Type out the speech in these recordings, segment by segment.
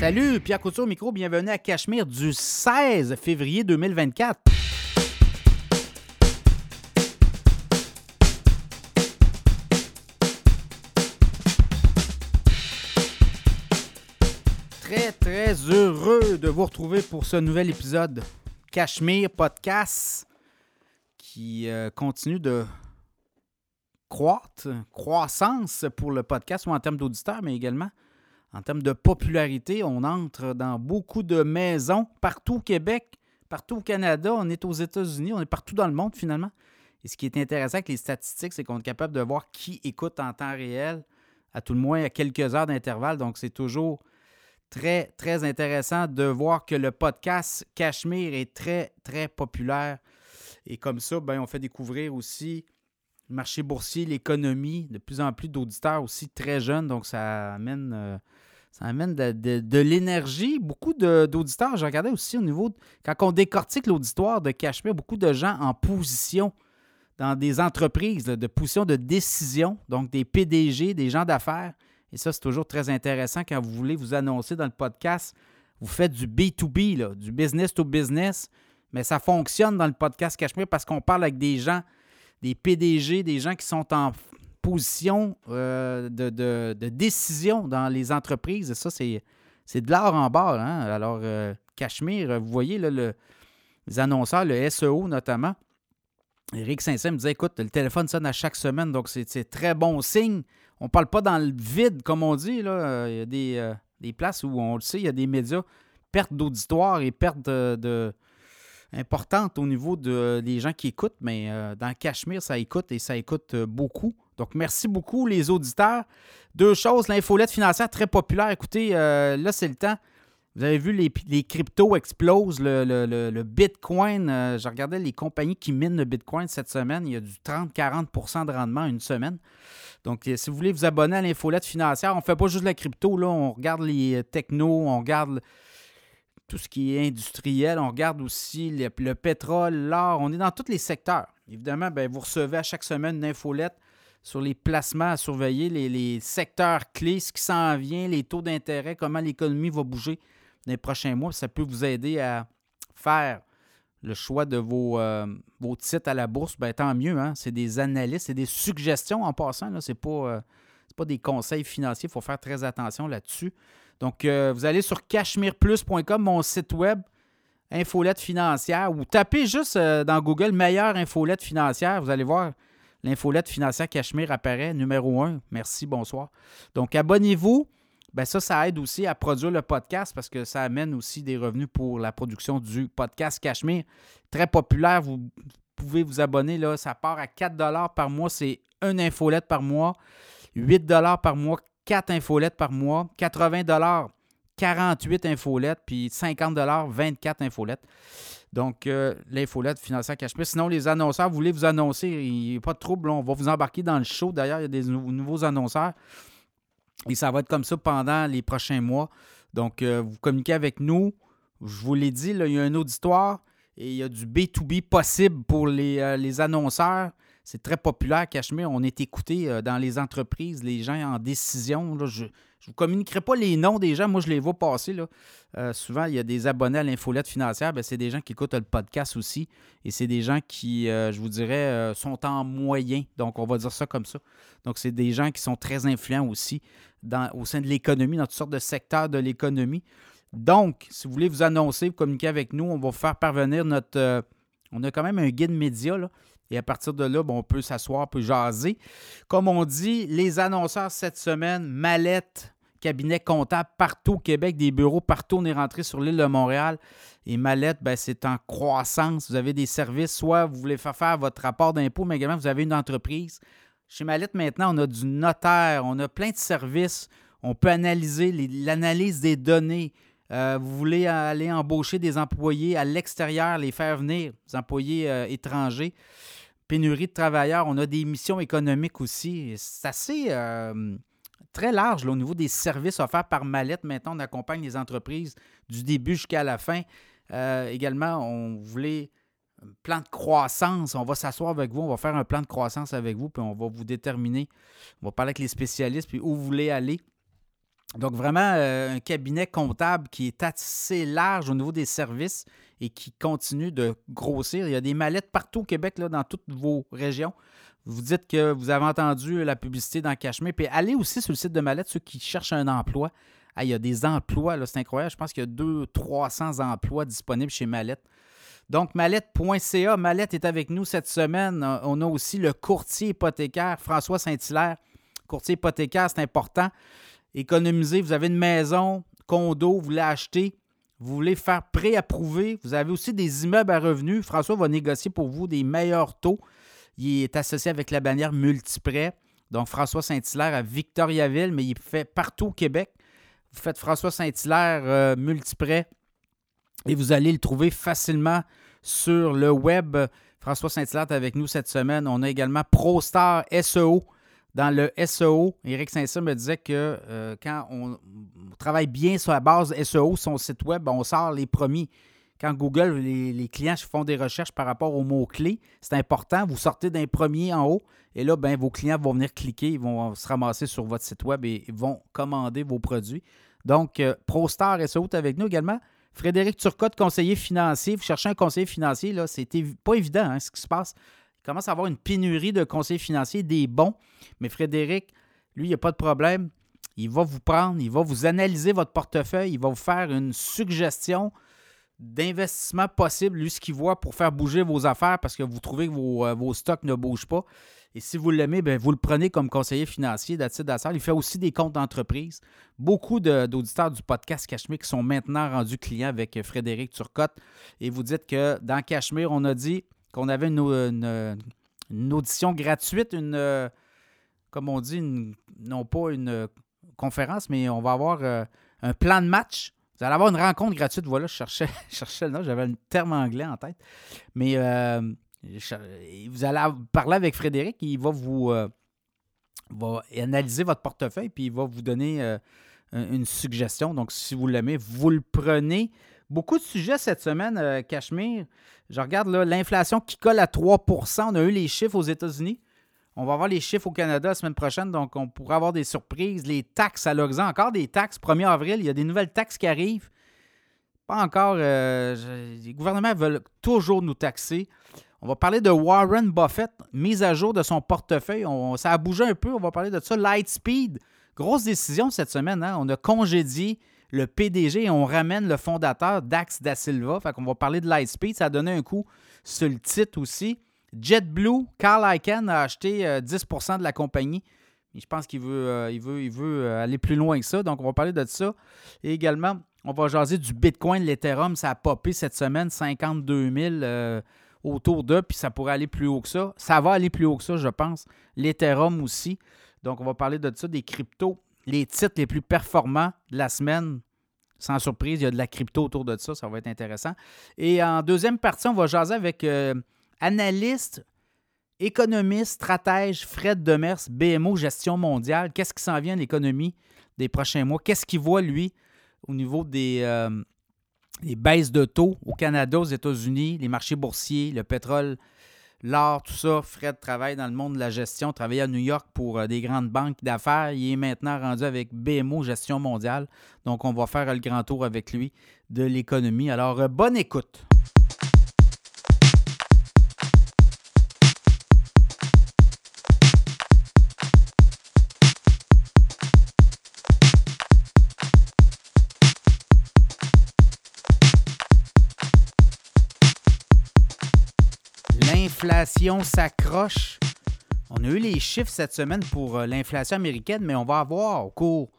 Salut, Pierre Couture au micro, bienvenue à Cachemire du 16 février 2024. Très, très heureux de vous retrouver pour ce nouvel épisode Cachemire Podcast qui euh, continue de croître, croissance pour le podcast ou en termes d'auditeurs, mais également en termes de popularité. On entre dans beaucoup de maisons partout au Québec, partout au Canada, on est aux États-Unis, on est partout dans le monde finalement. Et ce qui est intéressant avec les statistiques, c'est qu'on est capable de voir qui écoute en temps réel, à tout le moins à quelques heures d'intervalle. Donc c'est toujours très, très intéressant de voir que le podcast Cachemire est très, très populaire. Et comme ça, ben, on fait découvrir aussi le marché boursier, l'économie, de plus en plus d'auditeurs aussi très jeunes. Donc, ça amène, euh, ça amène de, l'énergie. Beaucoup d'auditeurs, je regardais aussi au niveau, quand on décortique l'auditoire de Cachemire, beaucoup de gens en position dans des entreprises, de position de décision, donc des PDG, des gens d'affaires. Et ça, c'est toujours très intéressant quand vous voulez vous annoncer dans le podcast. Vous faites du B2B, du business to business, mais ça fonctionne dans le podcast Cachemire parce qu'on parle avec des gens, des PDG, des gens qui sont en position euh, de, décision dans les entreprises. Ça, c'est, de l'art en bas. Hein. Alors, euh, Cachemire, vous voyez le, les annonceurs, le SEO notamment. Eric Saint-Saëns me disait écoute, le téléphone sonne à chaque semaine, donc c'est très bon signe on parle pas dans le vide, comme on dit. Là. Il y a des, euh, des places où on le sait, il y a des médias, perte d'auditoire et perte de, importante au niveau de, des gens qui écoutent, mais euh, dans Cachemire, ça écoute et ça écoute euh, beaucoup. Donc, merci beaucoup, les auditeurs. Deux choses, l'infolette financière très populaire. Écoutez, là, c'est le temps. Vous avez vu, les, les cryptos explosent. Le, Bitcoin, je regardais les compagnies qui minent le Bitcoin cette semaine. Il y a du 30-40 de rendement une semaine. Donc, euh, si vous voulez vous abonner à l'infolette financière, on ne fait pas juste la crypto, là, on regarde les euh, technos, on regarde tout ce qui est industriel, on regarde aussi le, pétrole, l'or, on est dans tous les secteurs. Évidemment, ben, vous recevez à chaque semaine une infolette sur les placements à surveiller, les, secteurs clés, ce qui s'en vient, les taux d'intérêt, comment l'économie va bouger dans les prochains mois. Ça peut vous aider à faire le choix de vos, euh, titres à la bourse, ben, tant mieux. Hein? C'est des analyses, c'est des suggestions en passant. Ce n'est pas, euh, pas des conseils financiers. Il faut faire très attention là-dessus. Donc, euh, vous allez sur cachemireplus.com, mon site web, infolette financière, ou tapez juste dans Google meilleure infolette financière. Vous allez voir l'infolette financière Cachemire apparaît, numéro un. Merci, bonsoir. Donc, abonnez-vous. Ben ça, ça aide aussi à produire le podcast parce que ça amène aussi des revenus pour la production du podcast Cachemire. Très populaire, vous pouvez vous abonner, là, ça part à 4 par mois, c'est une infolette par mois, 8 par mois, 4 infolettes par mois, 80 48 infolettes, puis 50 24 infolettes. Donc, euh, l'infolette financière Cachemire. Sinon, les annonceurs, vous voulez vous annoncer, il n'y a pas de trouble, on va vous embarquer dans le show. D'ailleurs, il y a des nouveaux annonceurs. Et ça va être comme ça pendant les prochains mois. Donc, euh, vous communiquez avec nous. Je vous l'ai dit, il y a un auditoire et il y a du B2B possible pour les, euh, annonceurs. C'est très populaire, Cachemire. On est écouté euh, dans les entreprises, les gens en décision. je ne vous communiquerai pas les noms des gens. Moi, je les vois passer. Là. souvent, il y a des abonnés à l'infolette financière. Ben, c'est des gens qui écoutent le podcast aussi. Et c'est des gens qui, je vous dirais, sont en moyen. Donc, on va dire ça comme ça. Donc, c'est des gens qui sont très influents aussi au sein de l'économie, dans toutes sortes de secteurs de l'économie. Donc, si vous voulez vous annoncer, vous communiquer avec nous, on va vous faire parvenir notre. Euh, on a quand même un guide média, là, et à partir de là, on peut s'asseoir, on peut jaser. Comme on dit, les annonceurs cette semaine, mallette, cabinet comptable partout au Québec, des bureaux partout. On est rentré sur l'île de Montréal. Et Mallette, ben, c'est en croissance. Vous avez des services, soit vous voulez faire faire votre rapport d'impôt, mais également vous avez une entreprise. Chez Mallette, maintenant, on a du notaire, on a plein de services. On peut analyser l'analyse des données. Euh, vous voulez aller embaucher des employés à l'extérieur, les faire venir, des employés euh, étrangers. Pénurie de travailleurs, on a des missions économiques aussi. C'est assez euh, très large au niveau des services offerts par Mallette. Maintenant, on accompagne les entreprises du début jusqu'à la fin. également, on voulait plan de croissance. On va s'asseoir avec vous, on va faire un plan de croissance avec vous, puis on va vous déterminer. On va parler avec les spécialistes, puis où vous voulez aller. Donc, vraiment, un cabinet comptable qui est assez large au niveau des services et qui continue de grossir. Il y a des mallettes partout au Québec, là, dans toutes vos régions. Vous dites que vous avez entendu la publicité dans Cachemire. Puis allez aussi sur le site de Mallette, ceux qui cherchent un emploi. il y a des emplois, c'est incroyable. Je pense qu'il y a 200-300 emplois disponibles chez Mallette. Donc, mallette.ca, Mallette est avec nous cette semaine. On a aussi le courtier hypothécaire, François Saint-Hilaire. Courtier hypothécaire, c'est important. Économiser, vous avez une maison, condo, vous voulez acheter, vous voulez faire préapprouver. Vous avez aussi des immeubles à revenus. François va négocier pour vous des meilleurs taux. Il est associé avec la bannière Multiprêt. Donc, François Saint-Hilaire à Victoriaville, mais il fait partout au Québec. Vous faites François Saint-Hilaire euh, Multiprêt et vous allez le trouver facilement sur le web. François Saint-Hilaire est avec nous cette semaine. On a également ProStar SEO. Dans le SEO, Éric Saint-Cyr me disait que euh, quand on travaille bien sur la base SEO, son site web, on sort les premiers quand Google, les, clients font des recherches par rapport aux mots-clés, c'est important. Vous sortez d'un premier en haut et là, ben, vos clients vont venir cliquer, ils vont se ramasser sur votre site web et vont commander vos produits. Donc, euh, ProStar SEO est avec nous également. Frédéric Turcotte, conseiller financier. Vous cherchez un conseiller financier, là, c'est pas évident hein, ce qui se passe. Il commence à avoir une pénurie de conseillers financiers, des bons. Mais Frédéric, lui, il n'y a pas de problème. Il va vous prendre, il va vous analyser votre portefeuille, il va vous faire une suggestion d'investissement possible, lui, ce qu'il voit pour faire bouger vos affaires parce que vous trouvez que vos, euh, stocks ne bougent pas. Et si vous l'aimez, ben, vous le prenez comme conseiller financier d'Assad Il fait aussi des comptes d'entreprise. Beaucoup d'auditeurs du podcast Cachemire qui sont maintenant rendus clients avec euh, Frédéric Turcotte. Et vous dites que dans Cachemire, on a dit qu'on avait une, audition gratuite, une, euh, comme on dit, non pas une conférence, mais on va avoir un plan de match vous allez avoir une rencontre gratuite. Voilà, je cherchais, cherchais le nom, j'avais un terme anglais en tête. Mais euh, vous allez parler avec Frédéric, il va vous euh, analyser votre portefeuille, puis il va vous donner euh, une suggestion. Donc, si vous l'aimez, vous le prenez. Beaucoup de sujets cette semaine, Cachemire. Je regarde l'inflation qui colle à 3% On a eu les chiffres aux États-Unis. On va avoir les chiffres au Canada la semaine prochaine, donc on pourra avoir des surprises. Les taxes à l'horizon, encore des taxes. 1er avril, il y a des nouvelles taxes qui arrivent. Pas encore. Euh, les gouvernements veulent toujours nous taxer. On va parler de Warren Buffett, mise à jour de son portefeuille. ça a bougé un peu, on va parler de ça. Lightspeed, grosse décision cette semaine. Hein. On a congédié le PDG on ramène le fondateur Dax Da Silva. Fait qu'on va parler de Lightspeed. Ça a donné un coup sur le titre aussi. JetBlue, Carl Icahn a acheté 10% euh, de la compagnie. je pense qu'il veut, euh, euh, aller plus loin que ça. Donc, on va parler de ça. Et également, on va jaser du Bitcoin, l'Ethereum. Ça a popé cette semaine, 52 000 autour d'eux. Puis ça pourrait aller plus haut que ça. Ça va aller plus haut que ça, je pense. L'Ethereum aussi. Donc, on va parler de ça, des cryptos. Les titres les plus performants de la semaine. Sans surprise, il y a de la crypto autour de ça. Ça va être intéressant. Et en deuxième partie, on va jaser avec analyste, économiste, stratège, Fred Demers, BMO Gestion mondiale. Qu'est-ce qui s'en vient de l'économie des prochains mois? Qu'est-ce qu'il voit, lui, au niveau des, euh, baisses de taux au Canada, aux États-Unis, les marchés boursiers, le pétrole, l'or, tout ça? Fred travaille dans le monde de la gestion, travaille à New York pour euh, des grandes banques d'affaires. Il est maintenant rendu avec BMO Gestion mondiale. Donc, on va faire le grand tour avec lui de l'économie. Alors, euh, bonne écoute. L'inflation s'accroche. On a eu les chiffres cette semaine pour euh, l'inflation américaine, mais on va avoir au cours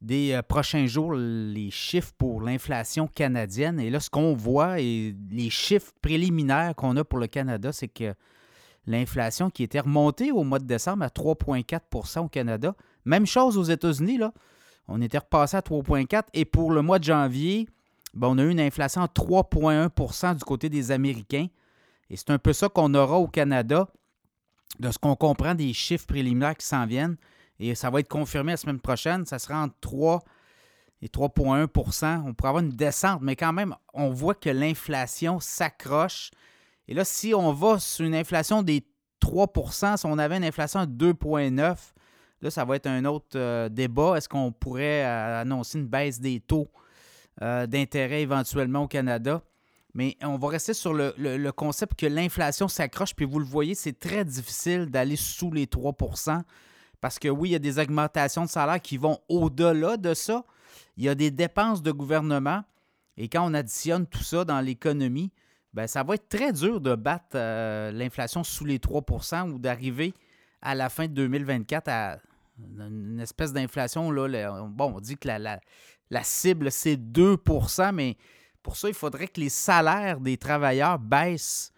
des euh, prochains jours les chiffres pour l'inflation canadienne. Et là, ce qu'on voit et les chiffres préliminaires qu'on a pour le Canada, c'est que l'inflation qui était remontée au mois de décembre à 3,4% au Canada. Même chose aux États-Unis, là. On était repassé à 3,4 et pour le mois de janvier, ben, on a eu une inflation à 3,1% du côté des Américains. Et c'est un peu ça qu'on aura au Canada, de ce qu'on comprend des chiffres préliminaires qui s'en viennent. Et ça va être confirmé la semaine prochaine. Ça sera entre 3 et 3,1% On pourrait avoir une descente, mais quand même, on voit que l'inflation s'accroche. Et là, si on va sur une inflation des 3% si on avait une inflation de 2,9% Là, ça va être un autre débat. Est-ce qu'on pourrait annoncer une baisse des taux d'intérêt éventuellement au Canada? Mais on va rester sur le, concept que l'inflation s'accroche, puis vous le voyez, c'est très difficile d'aller sous les 3% parce que oui, il y a des augmentations de salaire qui vont au-delà de ça. Il y a des dépenses de gouvernement. Et quand on additionne tout ça dans l'économie, ben, ça va être très dur de battre euh, l'inflation sous les 3% ou d'arriver à la fin de 2024 à une espèce d'inflation. Bon, on dit que la, la cible, c'est 2% mais pour ça, il faudrait que les salaires des travailleurs baissent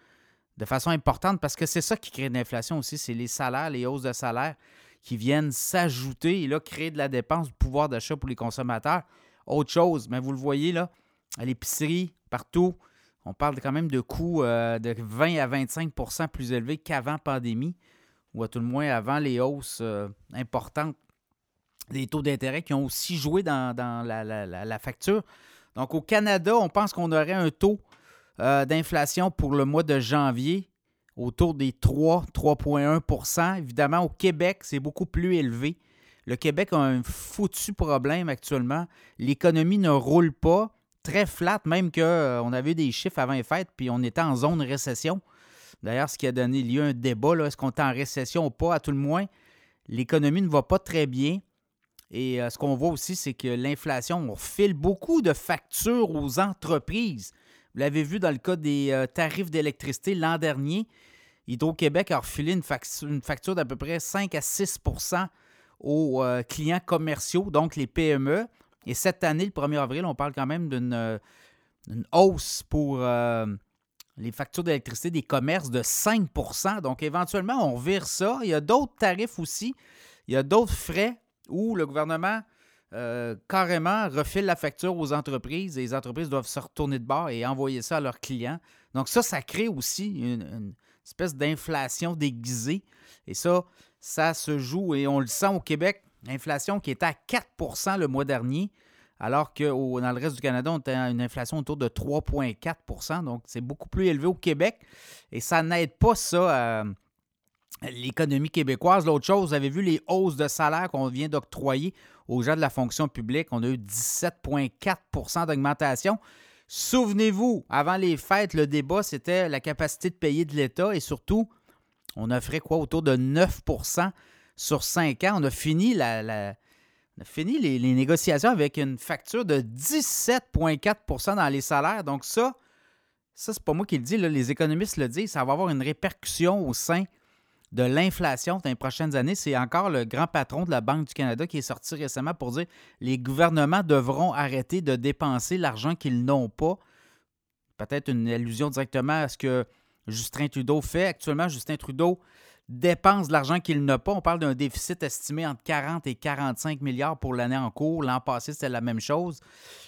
de façon importante parce que c'est ça qui crée de l'inflation aussi, c'est les salaires, les hausses de salaire qui viennent s'ajouter et là, créer de la dépense, du pouvoir d'achat pour les consommateurs. Autre chose, mais vous le voyez là, à l'épicerie, partout, on parle quand même de coûts euh, de 20 à 25% plus élevés qu'avant pandémie, ou à tout le moins avant les hausses euh, importantes des taux d'intérêt qui ont aussi joué dans, la, facture. Donc, au Canada, on pense qu'on aurait un taux euh, d'inflation pour le mois de janvier autour des 3, 3,1% Évidemment, au Québec, c'est beaucoup plus élevé. Le Québec a un foutu problème actuellement. L'économie ne roule pas, très flat, même qu'on euh, avait des chiffres avant les fêtes, puis on était en zone récession. D'ailleurs, ce qui a donné lieu à un débat, est-ce qu'on est en récession ou pas, à tout le moins, l'économie ne va pas très bien. Et euh, ce qu'on voit aussi, c'est que l'inflation, on file beaucoup de factures aux entreprises. Vous l'avez vu dans le cas des euh, tarifs d'électricité l'an dernier. Hydro-Québec a refilé une, facture, d'à peu près 5 à 6% aux euh, clients commerciaux, donc les PME. Et cette année, le 1er avril, on parle quand même d'une hausse pour les factures d'électricité des commerces de 5% Donc éventuellement, on vire ça. Il y a d'autres tarifs aussi. Il y a d'autres frais où le gouvernement euh, carrément refile la facture aux entreprises et les entreprises doivent se retourner de bord et envoyer ça à leurs clients. Donc ça, ça crée aussi une, espèce d'inflation déguisée. Et ça, ça se joue et on le sent au Québec. L'inflation qui était à 4% le mois dernier, alors que dans le reste du Canada, on était à une inflation autour de 3,4% Donc, c'est beaucoup plus élevé au Québec. Et ça n'aide pas ça à, l'économie québécoise. L'autre chose, vous avez vu les hausses de salaire qu'on vient d'octroyer aux gens de la fonction publique. On a eu 17,4% d'augmentation. Souvenez-vous, avant les fêtes, le débat, c'était la capacité de payer de l'État et surtout, on offrait quoi? Autour de 9% sur 5 ans. On a fini, la, fini les, les, négociations avec une facture de 17,4% dans les salaires. Donc ça, ça, c'est pas moi qui le dis, les économistes le disent, ça va avoir une répercussion au sein de l'inflation dans les prochaines années. C'est encore le grand patron de la Banque du Canada qui est sorti récemment pour dire les gouvernements devront arrêter de dépenser l'argent qu'ils n'ont pas. Peut-être une allusion directement à ce que Justin Trudeau fait. Actuellement, Justin Trudeau dépense de l'argent qu'il n'a pas. On parle d'un déficit estimé entre 40 et 45 milliards pour l'année en cours. L'an passé, c'était la même chose.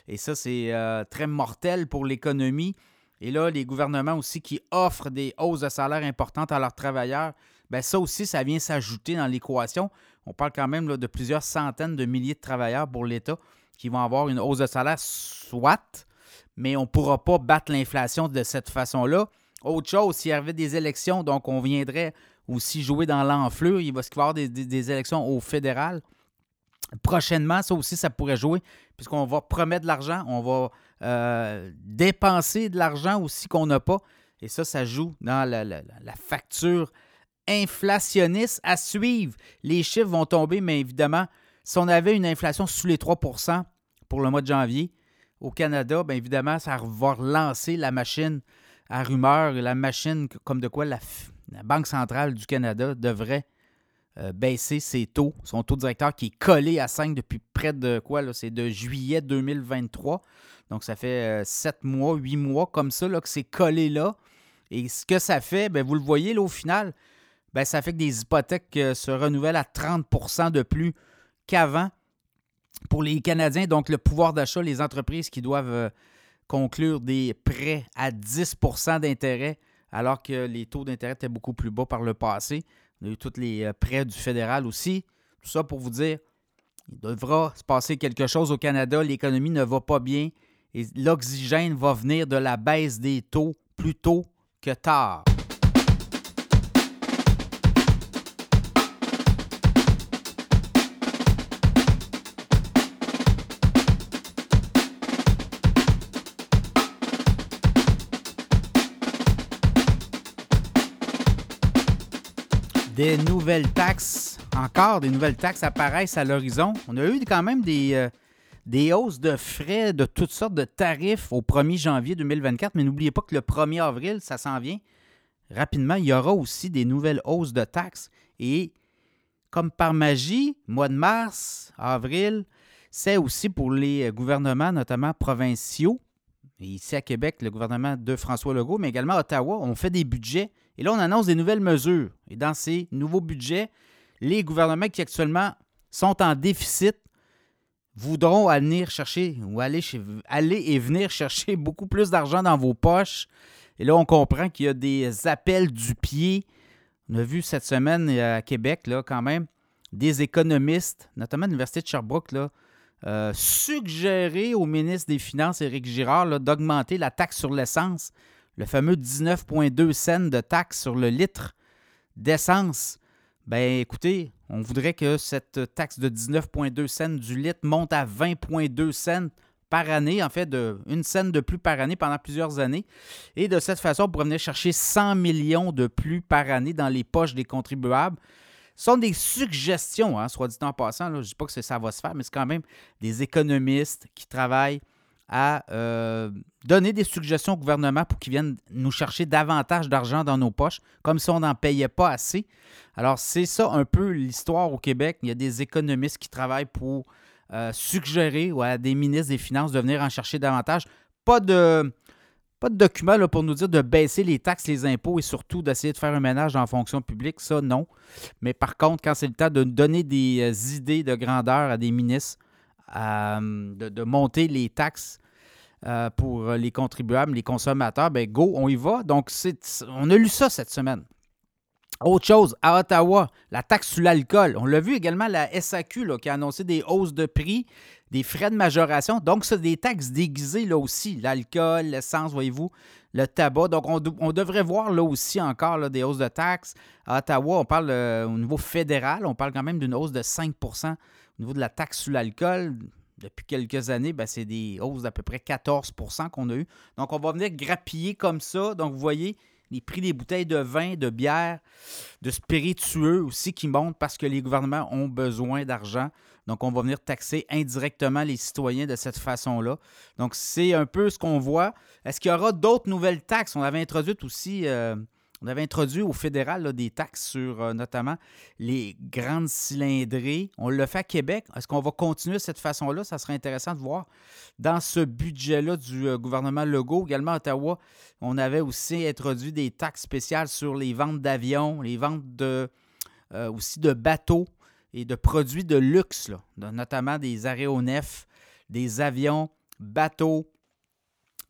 Et ça, c'est euh, très mortel pour l'économie. Et là, les gouvernements aussi qui offrent des hausses de salaire importantes à leurs travailleurs, bien ça aussi, ça vient s'ajouter dans l'équation. On parle quand même de plusieurs centaines de milliers de travailleurs pour l'État qui vont avoir une hausse de salaire, soit, mais on ne pourra pas battre l'inflation de cette façon-là. Autre chose, s'il y avait des élections, donc on viendrait aussi jouer dans l'enflure. Il va y avoir des, des, élections au fédéral. Prochainement, ça aussi, ça pourrait jouer, puisqu'on va promettre de l'argent, on va euh, dépenser de l'argent aussi qu'on n'a pas. Et ça, ça joue dans la, facture inflationniste à suivre. Les chiffres vont tomber, mais évidemment, si on avait une inflation sous les 3% pour le mois de janvier au Canada, bien évidemment, ça va relancer la machine à rumeur, la machine comme de quoi la, Banque centrale du Canada devrait euh, baisser ses taux, son taux directeur qui est collé à 5 depuis près de quoi? C'est de juillet 2023. Donc, ça fait 7 euh, mois, 8 mois comme ça là, que c'est collé là. Et ce que ça fait, bien, vous le voyez là, au final, bien, ça fait que des hypothèques euh, se renouvellent à 30% de plus qu'avant pour les Canadiens. Donc, le pouvoir d'achat, les entreprises qui doivent euh, conclure des prêts à 10% d'intérêt, alors que les taux d'intérêt étaient beaucoup plus bas par le passé. On a tous les prêts du fédéral aussi. Tout ça pour vous dire, il devra se passer quelque chose au Canada. L'économie ne va pas bien. Et l'oxygène va venir de la baisse des taux plus tôt que tard. Des nouvelles taxes, encore des nouvelles taxes apparaissent à l'horizon. On a eu quand même des, euh, hausses de frais de toutes sortes de tarifs au 1er janvier 2024, mais n'oubliez pas que le 1er avril, ça s'en vient. Rapidement, il y aura aussi des nouvelles hausses de taxes. Et comme par magie, mois de mars, avril, c'est aussi pour les gouvernements, notamment provinciaux. Ici à Québec, le gouvernement de François Legault, mais également à Ottawa, on fait des budgets. Et là, on annonce des nouvelles mesures. Et dans ces nouveaux budgets, les gouvernements qui actuellement sont en déficit voudront aller chercher ou aller, et venir chercher beaucoup plus d'argent dans vos poches. Et là, on comprend qu'il y a des appels du pied. On a vu cette semaine à Québec, là, quand même, des économistes, notamment l'Université de Sherbrooke, là, euh, suggérer au ministre des Finances, Éric Girard, d'augmenter la taxe sur l'essence, le fameux 19,2 cents de taxe sur le litre d'essence. Ben écoutez, on voudrait que cette taxe de 19,2 cents du litre monte à 20,2 cents par année, en fait, une scène de plus par année pendant plusieurs années. Et de cette façon, on pourrait venir chercher 100 millions de plus par année dans les poches des contribuables. Sont des suggestions, hein, soit dit en passant. je ne dis pas que ça va se faire, mais c'est quand même des économistes qui travaillent à euh, donner des suggestions au gouvernement pour qu'ils viennent nous chercher davantage d'argent dans nos poches, comme si on n'en payait pas assez. Alors, c'est ça un peu l'histoire au Québec. Il y a des économistes qui travaillent pour euh, suggérer à des ministres des Finances de venir en chercher davantage. Pas de, pas de document là, pour nous dire de baisser les taxes, les impôts et surtout d'essayer de faire un ménage la fonction publique. Ça, non. Mais par contre, quand c'est le temps de donner des euh, idées de grandeur à des ministres, euh, de, monter les taxes euh, pour les contribuables, les consommateurs, ben go, on y va. Donc, on a lu ça cette semaine. Autre chose, à Ottawa, la taxe sur l'alcool. On l'a vu également, la SAQ qui a annoncé des hausses de prix des frais de majoration. Donc, c'est des taxes déguisées là aussi. L'alcool, l'essence, voyez-vous, le tabac. Donc, on, devrait voir là aussi encore des hausses de taxes. À Ottawa, on parle euh, au niveau fédéral, on parle quand même d'une hausse de 5% au niveau de la taxe sur l'alcool. Depuis quelques années, ben, c'est des hausses d'à peu près 14% qu'on a eu. Donc, on va venir grappiller comme ça. Donc, vous voyez, les prix des bouteilles de vin, de bière, de spiritueux aussi qui montent parce que les gouvernements ont besoin d'argent. Donc, on va venir taxer indirectement les citoyens de cette façon-là. Donc, c'est un peu ce qu'on voit. Est-ce qu'il y aura d'autres nouvelles taxes? On avait introduit aussi, euh, on avait introduit au fédéral des taxes sur euh, notamment les grandes cylindrées. On le fait à Québec. Est-ce qu'on va continuer de cette façon-là? Ça serait intéressant de voir. Dans ce budget-là du euh, gouvernement Legault, également à Ottawa, on avait aussi introduit des taxes spéciales sur les ventes d'avions, les ventes aussi de bateaux et de produits de luxe, notamment des aéronefs, des avions, bateaux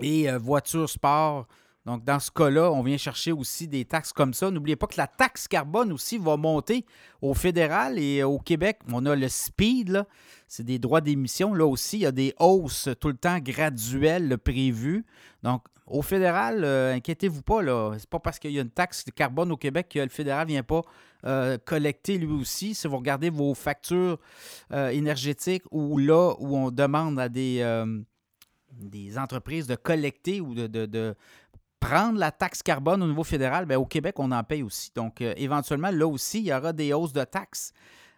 et euh, voitures sport. Donc, dans ce cas-là, on vient chercher aussi des taxes comme ça. N'oubliez pas que la taxe carbone aussi va monter au fédéral et au Québec. On a le speed, c'est des droits d'émission. Là aussi, il y a des hausses tout le temps graduelles prévues. Donc, au fédéral, euh, inquiétez-vous pas, là. C'est pas parce qu'il y a une taxe de carbone au Québec que le fédéral ne vient pas euh, collecter lui aussi. Si vous regardez vos factures euh, énergétiques ou là où on demande à des, entreprises de collecter ou de, prendre la taxe carbone au niveau fédéral, bien, au Québec, on en paye aussi. Donc, éventuellement, là aussi, il y aura des hausses de taxes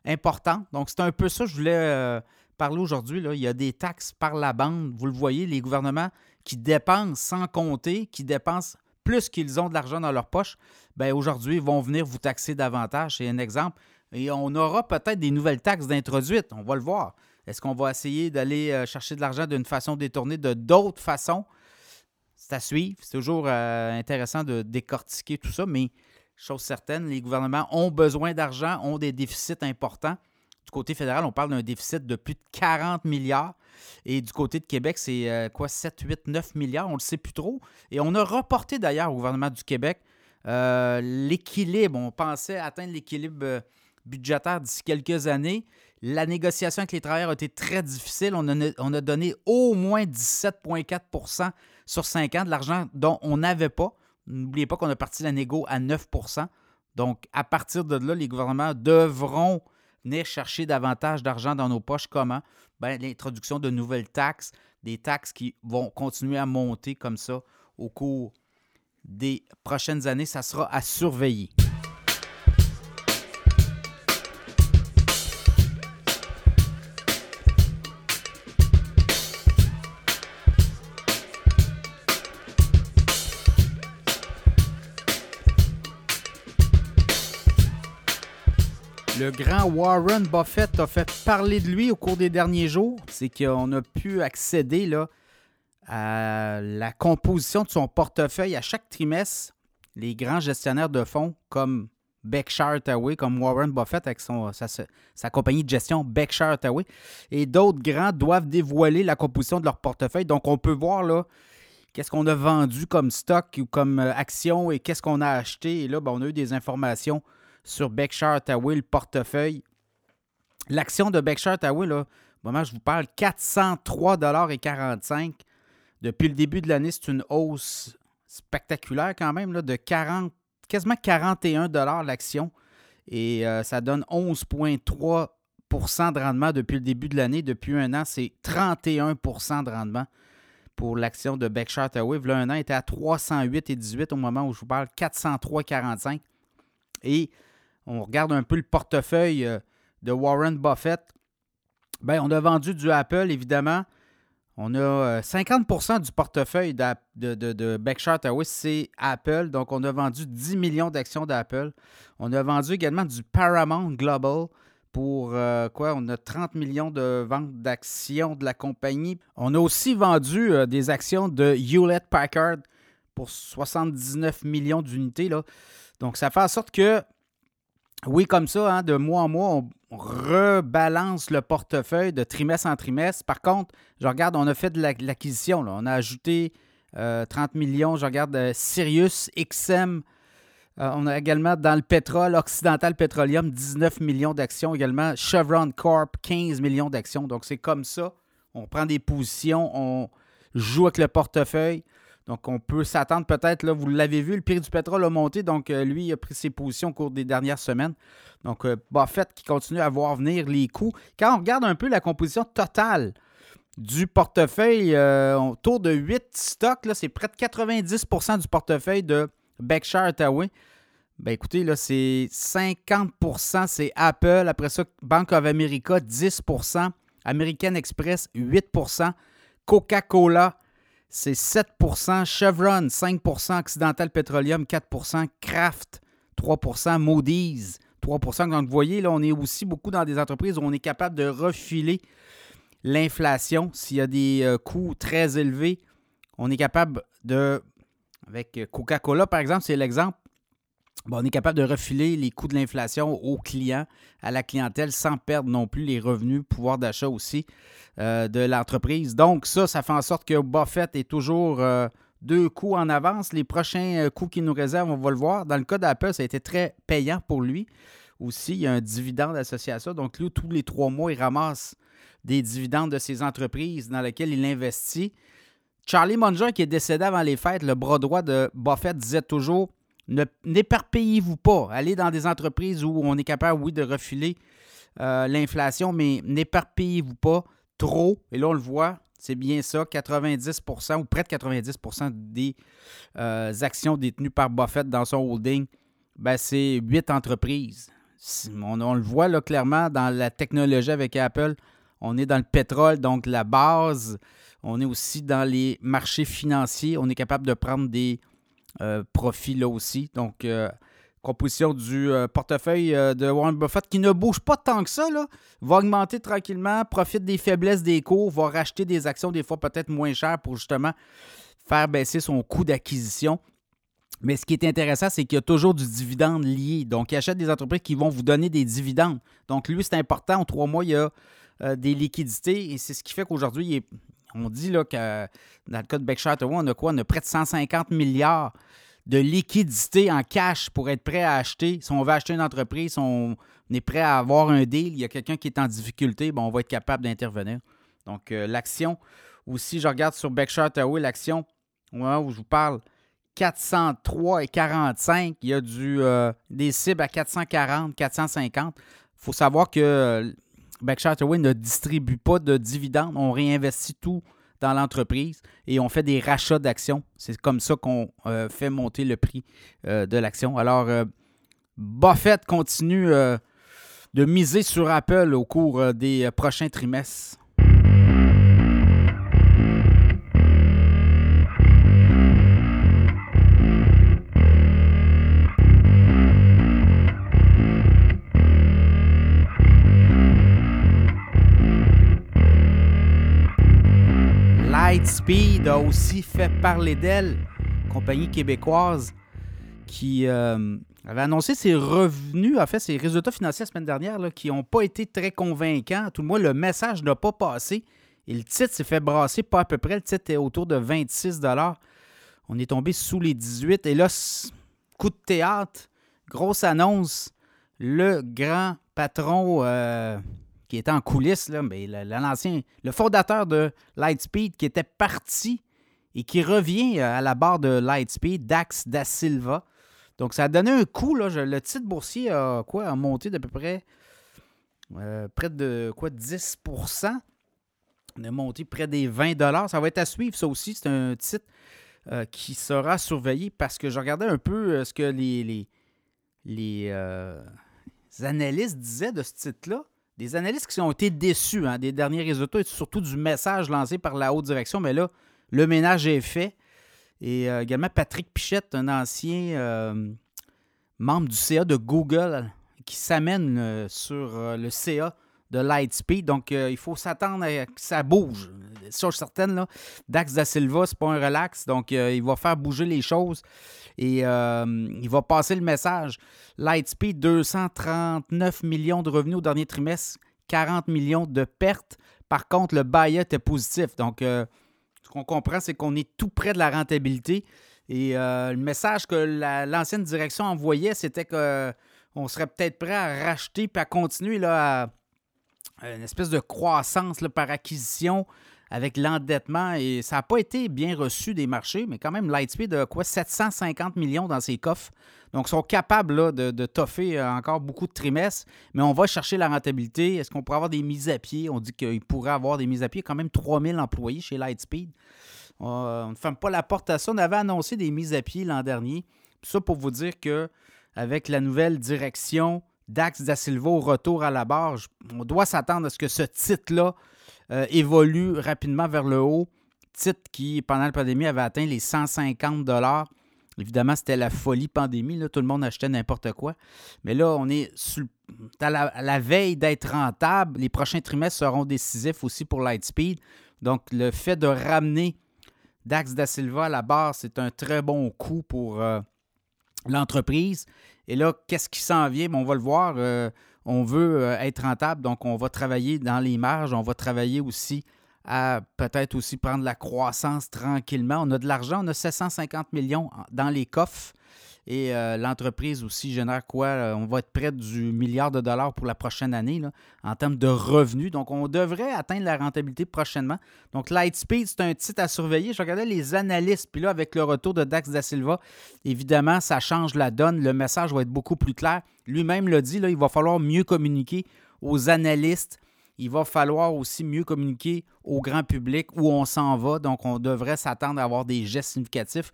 importantes. Donc, c'est un peu ça que je voulais parler aujourd'hui. Il y a des taxes par la bande. Vous le voyez, les gouvernements qui dépensent sans compter, qui dépensent plus qu'ils ont de l'argent dans leur poche, ben aujourd'hui, vont venir vous taxer davantage. C'est un exemple. Et on aura peut-être des nouvelles taxes d'introduites. On va le voir. Est-ce qu'on va essayer d'aller euh, chercher de l'argent d'une façon détournée, de d'autres façons? C'est à suivre. C'est toujours euh, intéressant de décortiquer tout ça, mais chose certaine, les gouvernements ont besoin d'argent, ont des déficits importants. Du côté fédéral, on parle d'un déficit de plus de 40 milliards. Et du côté de Québec, c'est euh, quoi, 7, 8, 9 milliards, on ne le sait plus trop. Et on a reporté d'ailleurs au gouvernement du Québec euh, l'équilibre. On pensait atteindre l'équilibre euh, budgétaire d'ici quelques années. La négociation avec les travailleurs a été très difficile. On a, on a donné au moins 17,4 sur 5 ans de l'argent dont on n'avait pas. N'oubliez pas qu'on a parti la négo à 9% Donc, à partir de là, les gouvernements devront venir chercher davantage d'argent dans nos poches. Comment? Ben, l'introduction de nouvelles taxes, des taxes qui vont continuer à monter comme ça au cours des prochaines années. Ça sera à surveiller. Le grand Warren Buffett a fait parler de lui au cours des derniers jours. C'est qu'on a pu accéder à la composition de son portefeuille à chaque trimestre. Les grands gestionnaires de fonds comme Berkshire Hathaway, comme Warren Buffett avec sa, compagnie de gestion Berkshire Hathaway, et d'autres grands doivent dévoiler la composition de leur portefeuille. Donc, on peut voir là qu'est-ce qu'on a vendu comme stock ou comme euh, action et qu'est-ce qu'on a acheté. Et là, ben, on a eu des informations sur Berkshire Hathaway, le portefeuille. L'action de Berkshire Hathaway, là, au moment je vous parle, 403,45 Depuis le début de l'année, c'est une hausse spectaculaire quand même, là, de 40, quasiment 41 l'action. Et euh, ça donne 11,3% de rendement depuis le début de l'année. Depuis un an, c'est 31% de rendement pour l'action de Berkshire Hathaway. Là, un an, était à 308,18 au moment où je vous parle, 403,45. Et on regarde un peu le portefeuille euh, de Warren Buffett. Bien, on a vendu du Apple, évidemment. On a 50% euh, du portefeuille de, de, de, Berkshire c'est Apple. Donc, on a vendu 10 millions d'actions d'Apple. On a vendu également du Paramount Global pour euh, quoi? On a 30 millions de ventes d'actions de la compagnie. On a aussi vendu des actions de Hewlett Packard pour 79 millions d'unités. Donc, ça fait en sorte que oui, comme ça, hein, de mois en mois, on rebalance le portefeuille de trimestre en trimestre. Par contre, je regarde, on a fait de l'acquisition. on a ajouté 30 euh, millions. Je regarde euh, Sirius, XM. Euh, on a également dans le pétrole, Occidental Petroleum, 19 millions d'actions également. Chevron Corp, 15 millions d'actions. Donc, c'est comme ça. On prend des positions, on joue avec le portefeuille. Donc, on peut s'attendre peut-être, là, vous l'avez vu, le prix du pétrole a monté. Donc, euh, lui, il a pris ses positions au cours des dernières semaines. Donc, euh, Buffett qui continue à voir venir les coûts. Quand on regarde un peu la composition totale du portefeuille, euh, autour de 8 stocks, c'est près de 90% du portefeuille de Berkshire Hathaway. Ben écoutez, là, c'est 50% c'est Apple. Après ça, Bank of America, 10% American Express, 8% Coca-Cola, c'est 7% Chevron, 5% Occidental Petroleum, 4% Kraft, 3% Moody's, 3% Donc, vous voyez, là, on est aussi beaucoup dans des entreprises où on est capable de refiler l'inflation. S'il y a des euh, coûts très élevés, on est capable de, avec Coca-Cola, par exemple, c'est l'exemple, on est capable de refiler les coûts de l'inflation aux clients, à la clientèle, sans perdre non plus les revenus, pouvoir d'achat aussi euh, de l'entreprise. Donc, ça, ça fait en sorte que Buffett est toujours euh, deux coups en avance. Les prochains euh, coups qu'il nous réserve, on va le voir. Dans le cas d'Apple, ça a été très payant pour lui. Aussi, il y a un dividende associé à ça. Donc, lui, tous les trois mois, il ramasse des dividendes de ses entreprises dans lesquelles il investit. Charlie Munger, qui est décédé avant les fêtes, le bras droit de Buffett, disait toujours n'éparpillez-vous pas. Allez dans des entreprises où on est capable, oui, de refiler euh, l'inflation, mais n'éparpillez-vous pas trop. Et là, on le voit, c'est bien ça, 90% ou près de 90% des euh, actions détenues par Buffett dans son holding, ben, c'est huit entreprises. On, on, le voit là, clairement dans la technologie avec Apple. On est dans le pétrole, donc la base. On est aussi dans les marchés financiers. On est capable de prendre des profit là aussi. Donc, euh, composition du euh, portefeuille de Warren Buffett qui ne bouge pas tant que ça, là, va augmenter tranquillement, profite des faiblesses des cours, va racheter des actions des fois peut-être moins chères pour justement faire baisser son coût d'acquisition. Mais ce qui est intéressant, c'est qu'il y a toujours du dividende lié. Donc, il achète des entreprises qui vont vous donner des dividendes. Donc, lui, c'est important. En trois mois, il y a des liquidités et c'est ce qui fait qu'aujourd'hui, on dit là, que dans le cas de Berkshire on a quoi? On a près de 150 milliards de liquidité en cash pour être prêt à acheter. Si on veut acheter une entreprise, si on est prêt à avoir un deal, il y a quelqu'un qui est en difficulté, bon, on va être capable d'intervenir. Donc, euh, l'action, aussi, je regarde sur Berkshire Hathaway, l'action, où je vous parle, 403 et 45, il y a du, euh, des cibles à 440, 450. Il faut savoir que Berkshire ne distribue pas de dividendes. On réinvestit tout dans l'entreprise et on fait des rachats d'actions. C'est comme ça qu'on euh, fait monter le prix euh, de l'action. Alors, euh, Buffett continue de miser sur Apple au cours des prochains trimestres. Lightspeed a aussi fait parler d'elle, compagnie québécoise qui euh, avait annoncé ses revenus, en fait ses résultats financiers la semaine dernière, qui n'ont pas été très convaincants. Tout le moins, le message n'a pas passé. Et le titre s'est fait brasser pas à peu près. Le titre est autour de 26 On est tombé sous les 18. Et là, coup de théâtre, grosse annonce. Le grand patron euh, qui était en coulisses, là, mais l'ancien, le fondateur de Lightspeed qui était parti et qui revient euh, à la barre de Lightspeed, Dax Da Silva. Donc, ça a donné un coup. Là, le titre boursier a, quoi, a monté d'à peu près euh, près de quoi 10 On a monté près des 20 Ça va être à suivre, ça aussi. C'est un titre euh, qui sera surveillé parce que je regardais un peu ce que les, les, les analystes disaient de ce titre-là des analystes qui ont été déçus hein, des derniers résultats et surtout du message lancé par la haute direction. Mais là, le ménage est fait. Et euh, également Patrick Pichette, un ancien euh, membre du CA de Google, qui s'amène euh, sur le CA de Lightspeed. Donc, il faut s'attendre à que ça bouge. Sur certaines, là, Dax Da Silva, c'est pas un relax. Donc, il va faire bouger les choses et il va passer le message. Lightspeed, 239 millions de revenus au dernier trimestre, 40 millions de pertes. Par contre, le buy est positif. Donc, ce qu'on comprend, c'est qu'on est tout près de la rentabilité. Et le message que l'ancienne direction envoyait, c'était qu'on serait peut-être prêt à racheter et à continuer là, à, une espèce de croissance par acquisition avec l'endettement. Et ça n'a pas été bien reçu des marchés, mais quand même, Lightspeed a quoi 750 millions dans ses coffres. Donc, ils sont capables de, toffer euh, encore beaucoup de trimestres, mais on va chercher la rentabilité. Est-ce qu'on pourrait avoir des mises à pied? On dit qu'il pourrait avoir des mises à pied. quand même 3000 employés chez Lightspeed. On ne ferme pas la porte à ça. On avait annoncé des mises à pied l'an dernier. ça pour vous dire que avec la nouvelle direction Dax Da Silva au retour à la barre, on doit s'attendre à ce que ce titre-là euh, évolue rapidement vers le haut. Titre qui, pendant la pandémie, avait atteint les 150 Évidemment, c'était la folie pandémie. Tout le monde achetait n'importe quoi. Mais là, on est à, la, veille d'être rentable. Les prochains trimestres seront décisifs aussi pour Lightspeed. Donc, le fait de ramener Dax Da Silva à la barre, c'est un très bon coup pour euh, l'entreprise. Et là, qu'est-ce qui s'en vient? on va le voir. Euh, on veut euh, être rentable, donc on va travailler dans les marges. On va travailler aussi à peut-être aussi prendre la croissance tranquillement. On a de l'argent, on a 750 millions dans les coffres. Et euh, l'entreprise aussi génère quoi? Euh, on va être près du milliard de dollars pour la prochaine année en termes de revenus. Donc, on devrait atteindre la rentabilité prochainement. Donc, Lightspeed, c'est un titre à surveiller. Je regardais les analystes. Puis là, avec le retour de Dax Da Silva, évidemment, ça change la donne. Le message va être beaucoup plus clair. Lui-même l'a dit, là, il va falloir mieux communiquer aux analystes il va falloir aussi mieux communiquer au grand public où on s'en va. Donc, on devrait s'attendre à avoir des gestes significatifs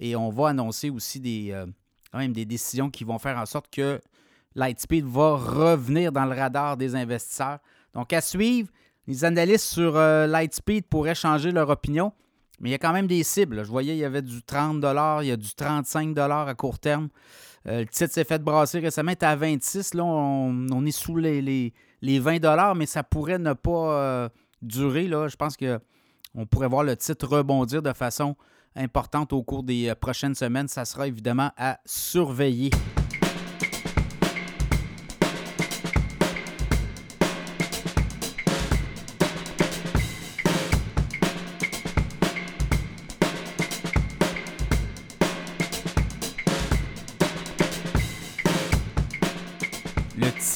et on va annoncer aussi des, euh, même des décisions qui vont faire en sorte que Lightspeed va revenir dans le radar des investisseurs. Donc, à suivre, les analystes sur euh, Lightspeed pourraient changer leur opinion, mais il y a quand même des cibles. Je voyais, il y avait du 30 il y a du 35 à court terme. Euh, le titre s'est fait brasser récemment, il était à 26. Là, on, est sous les les 20 mais ça pourrait ne pas durer. Là. Je pense qu'on pourrait voir le titre rebondir de façon importante au cours des euh, prochaines semaines. Ça sera évidemment à surveiller.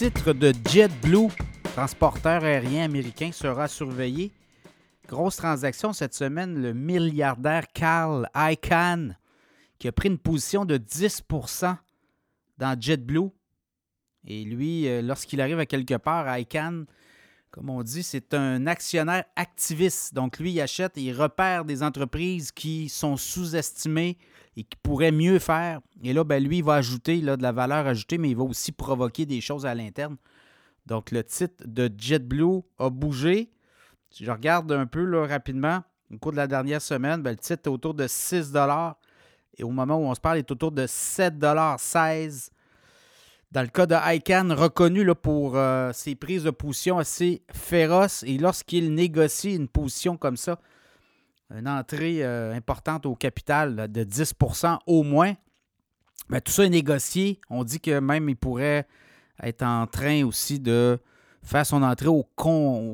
titre de JetBlue, transporteur aérien américain, sera surveillé. Grosse transaction cette semaine, le milliardaire Carl Icahn, qui a pris une position de 10% dans JetBlue. Et lui, euh, lorsqu'il arrive à quelque part, Icahn, comme on dit, c'est un actionnaire activiste. Donc lui, il achète et il repère des entreprises qui sont sous-estimées, et qui pourrait mieux faire. Et là, ben, lui, il va ajouter de la valeur ajoutée, mais il va aussi provoquer des choses à l'interne. Donc, le titre de JetBlue a bougé. Si je regarde un peu rapidement, au cours de la dernière semaine, ben, le titre est autour de 6 et au moment où on se parle, il est autour de 7,16 Dans le cas de ICANN, reconnu là, pour euh, ses prises de position assez féroces, et lorsqu'il négocie une position comme ça, une entrée importante au capital de 10% au moins. Ben, tout ça est négocié. On dit que même il pourrait être en train aussi de faire son entrée au,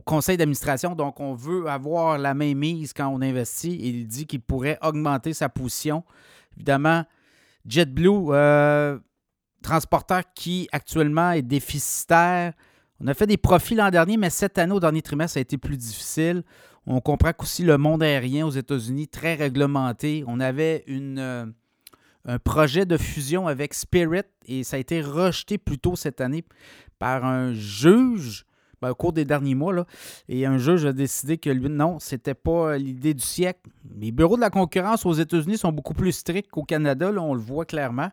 conseil d'administration. Donc, on veut avoir la même mise quand on investit. Il dit qu'il pourrait augmenter sa position. Évidemment, JetBlue, euh, transporteur qui actuellement est déficitaire. On a fait des profits l'an dernier, mais cette année, au dernier trimestre, ça a été plus difficile. On comprend qu'aussi le monde aérien aux États-Unis, très réglementé. On avait une, euh, un projet de fusion avec Spirit et ça a été rejeté plus tôt cette année par un juge ben, au cours des derniers mois. Là, et un juge a décidé que lui, non, c'était pas l'idée du siècle. Les bureaux de la concurrence aux États-Unis sont beaucoup plus stricts qu'au Canada, là, on le voit clairement.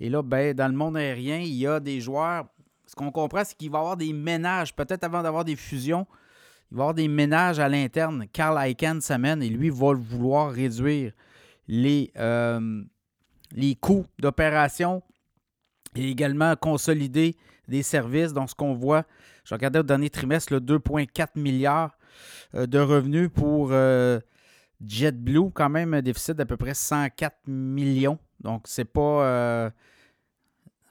Et là, ben, dans le monde aérien, il y a des joueurs. Ce qu'on comprend, c'est qu'il va y avoir des ménages, peut-être avant d'avoir des fusions. Il va y avoir des ménages à l'interne. Carl Icahn s'amène et lui va vouloir réduire les, euh, les coûts d'opération et également consolider des services. Donc, ce qu'on voit, je regardais au dernier trimestre, 2,4 milliards euh, de revenus pour euh, JetBlue, quand même un déficit d'à peu près 104 millions. Donc, c'est pas, euh,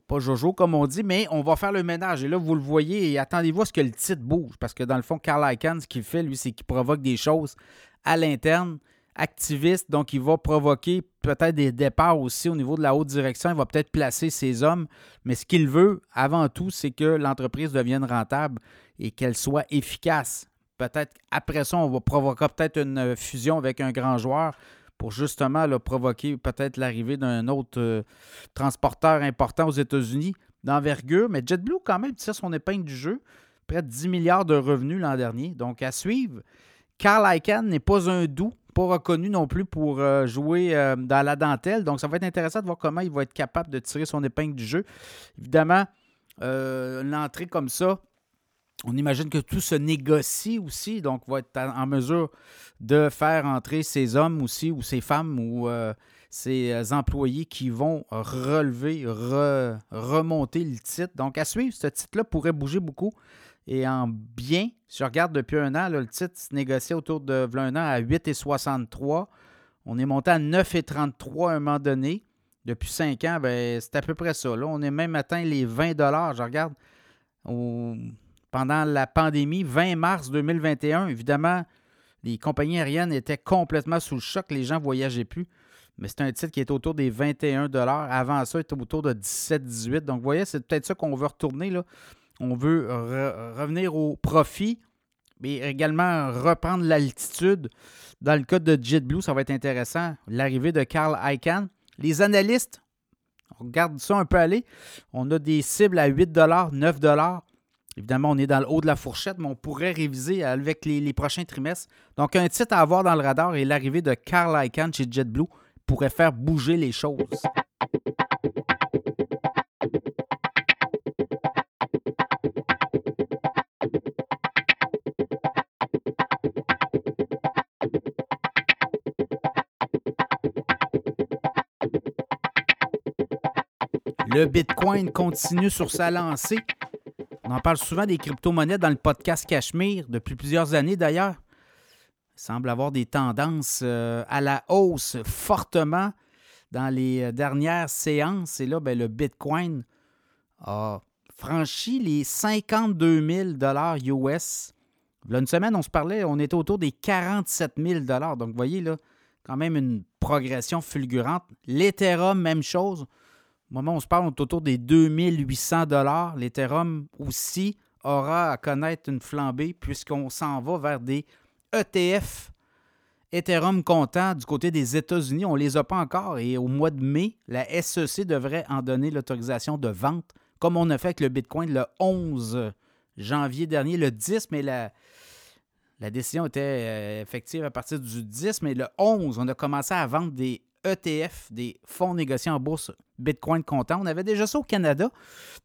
pas Jojo, comme on dit, mais on va faire le ménage. Et là, vous le voyez, et attendez-vous à ce que le titre bouge. Parce que dans le fond, Carl Icahn, ce qu'il fait, lui, c'est qu'il provoque des choses à l'interne activiste, donc il va provoquer peut-être des départs aussi au niveau de la haute direction. Il va peut-être placer ses hommes, mais ce qu'il veut avant tout, c'est que l'entreprise devienne rentable et qu'elle soit efficace. Peut-être après ça, on va provoquer peut-être une fusion avec un grand joueur pour justement provoquer peut-être l'arrivée d'un autre euh, transporteur important aux États-Unis d'envergure. Mais JetBlue, quand même, tire son épingle du jeu. Près de 10 milliards de revenus l'an dernier. Donc, à suivre. Carl Icahn n'est pas un doux reconnu non plus pour euh, jouer euh, dans la dentelle. Donc, ça va être intéressant de voir comment il va être capable de tirer son épingle du jeu. Évidemment, euh, l'entrée comme ça, on imagine que tout se négocie aussi, donc va être en mesure de faire entrer ses hommes aussi, ou ses femmes, ou ses employés qui vont relever, remonter le titre. Donc, à suivre, ce titre-là pourrait bouger beaucoup et en bien. Si je regarde depuis un an, le titre se négociait autour de un an à 8,63. On est monté à 9,33 à un moment donné. Depuis cinq ans, ben, c'est à peu près ça. Là, on est même atteint les 20 Je regarde pendant la pandémie, 20 mars 2021. Évidemment, les compagnies aériennes étaient complètement sous le choc. Les gens ne voyageaient plus. Mais c'est un titre qui est autour des 21 Avant ça, il était autour de 17-18 Donc, vous voyez, c'est peut-être ça qu'on veut retourner. Là on veut revenir au profit, mais également reprendre l'altitude. Dans le cas de JetBlue, ça va être intéressant. L'arrivée de Carl Icahn. Les analystes, on regarde ça un peu aller. On a des cibles à 8 9 Évidemment, on est dans le haut de la fourchette, mais on pourrait réviser avec les, prochains trimestres. Donc, un titre à avoir dans le radar et l'arrivée de Carl Icahn chez JetBlue pourrait faire bouger les choses. Le Bitcoin continue sur sa lancée. On en parle souvent des crypto-monnaies dans le podcast Cachemire, depuis plusieurs années d'ailleurs. Il semble avoir des tendances euh, à la hausse fortement dans les euh, dernières séances. Et là, ben, le Bitcoin a franchi les 52 000 US. A une semaine, on se parlait, on était autour des 47 000 Donc, vous voyez, là, quand même une progression fulgurante. L'Ethereum, même chose. Au moment où on se parle, on est autour des 2800 dollars. L'Ethereum aussi aura à connaître une flambée puisqu'on s'en va vers des ETF. Ethereum comptant du côté des États-Unis, on ne les a pas encore et au mois de mai, la SEC devrait en donner l'autorisation de vente, comme on a fait avec le Bitcoin le 11 janvier dernier, le 10, mais la, la décision était euh, effective à partir du 10, mais le 11, on a commencé à vendre des ETF, des fonds négociés en bourse Bitcoin comptant. On avait déjà ça au Canada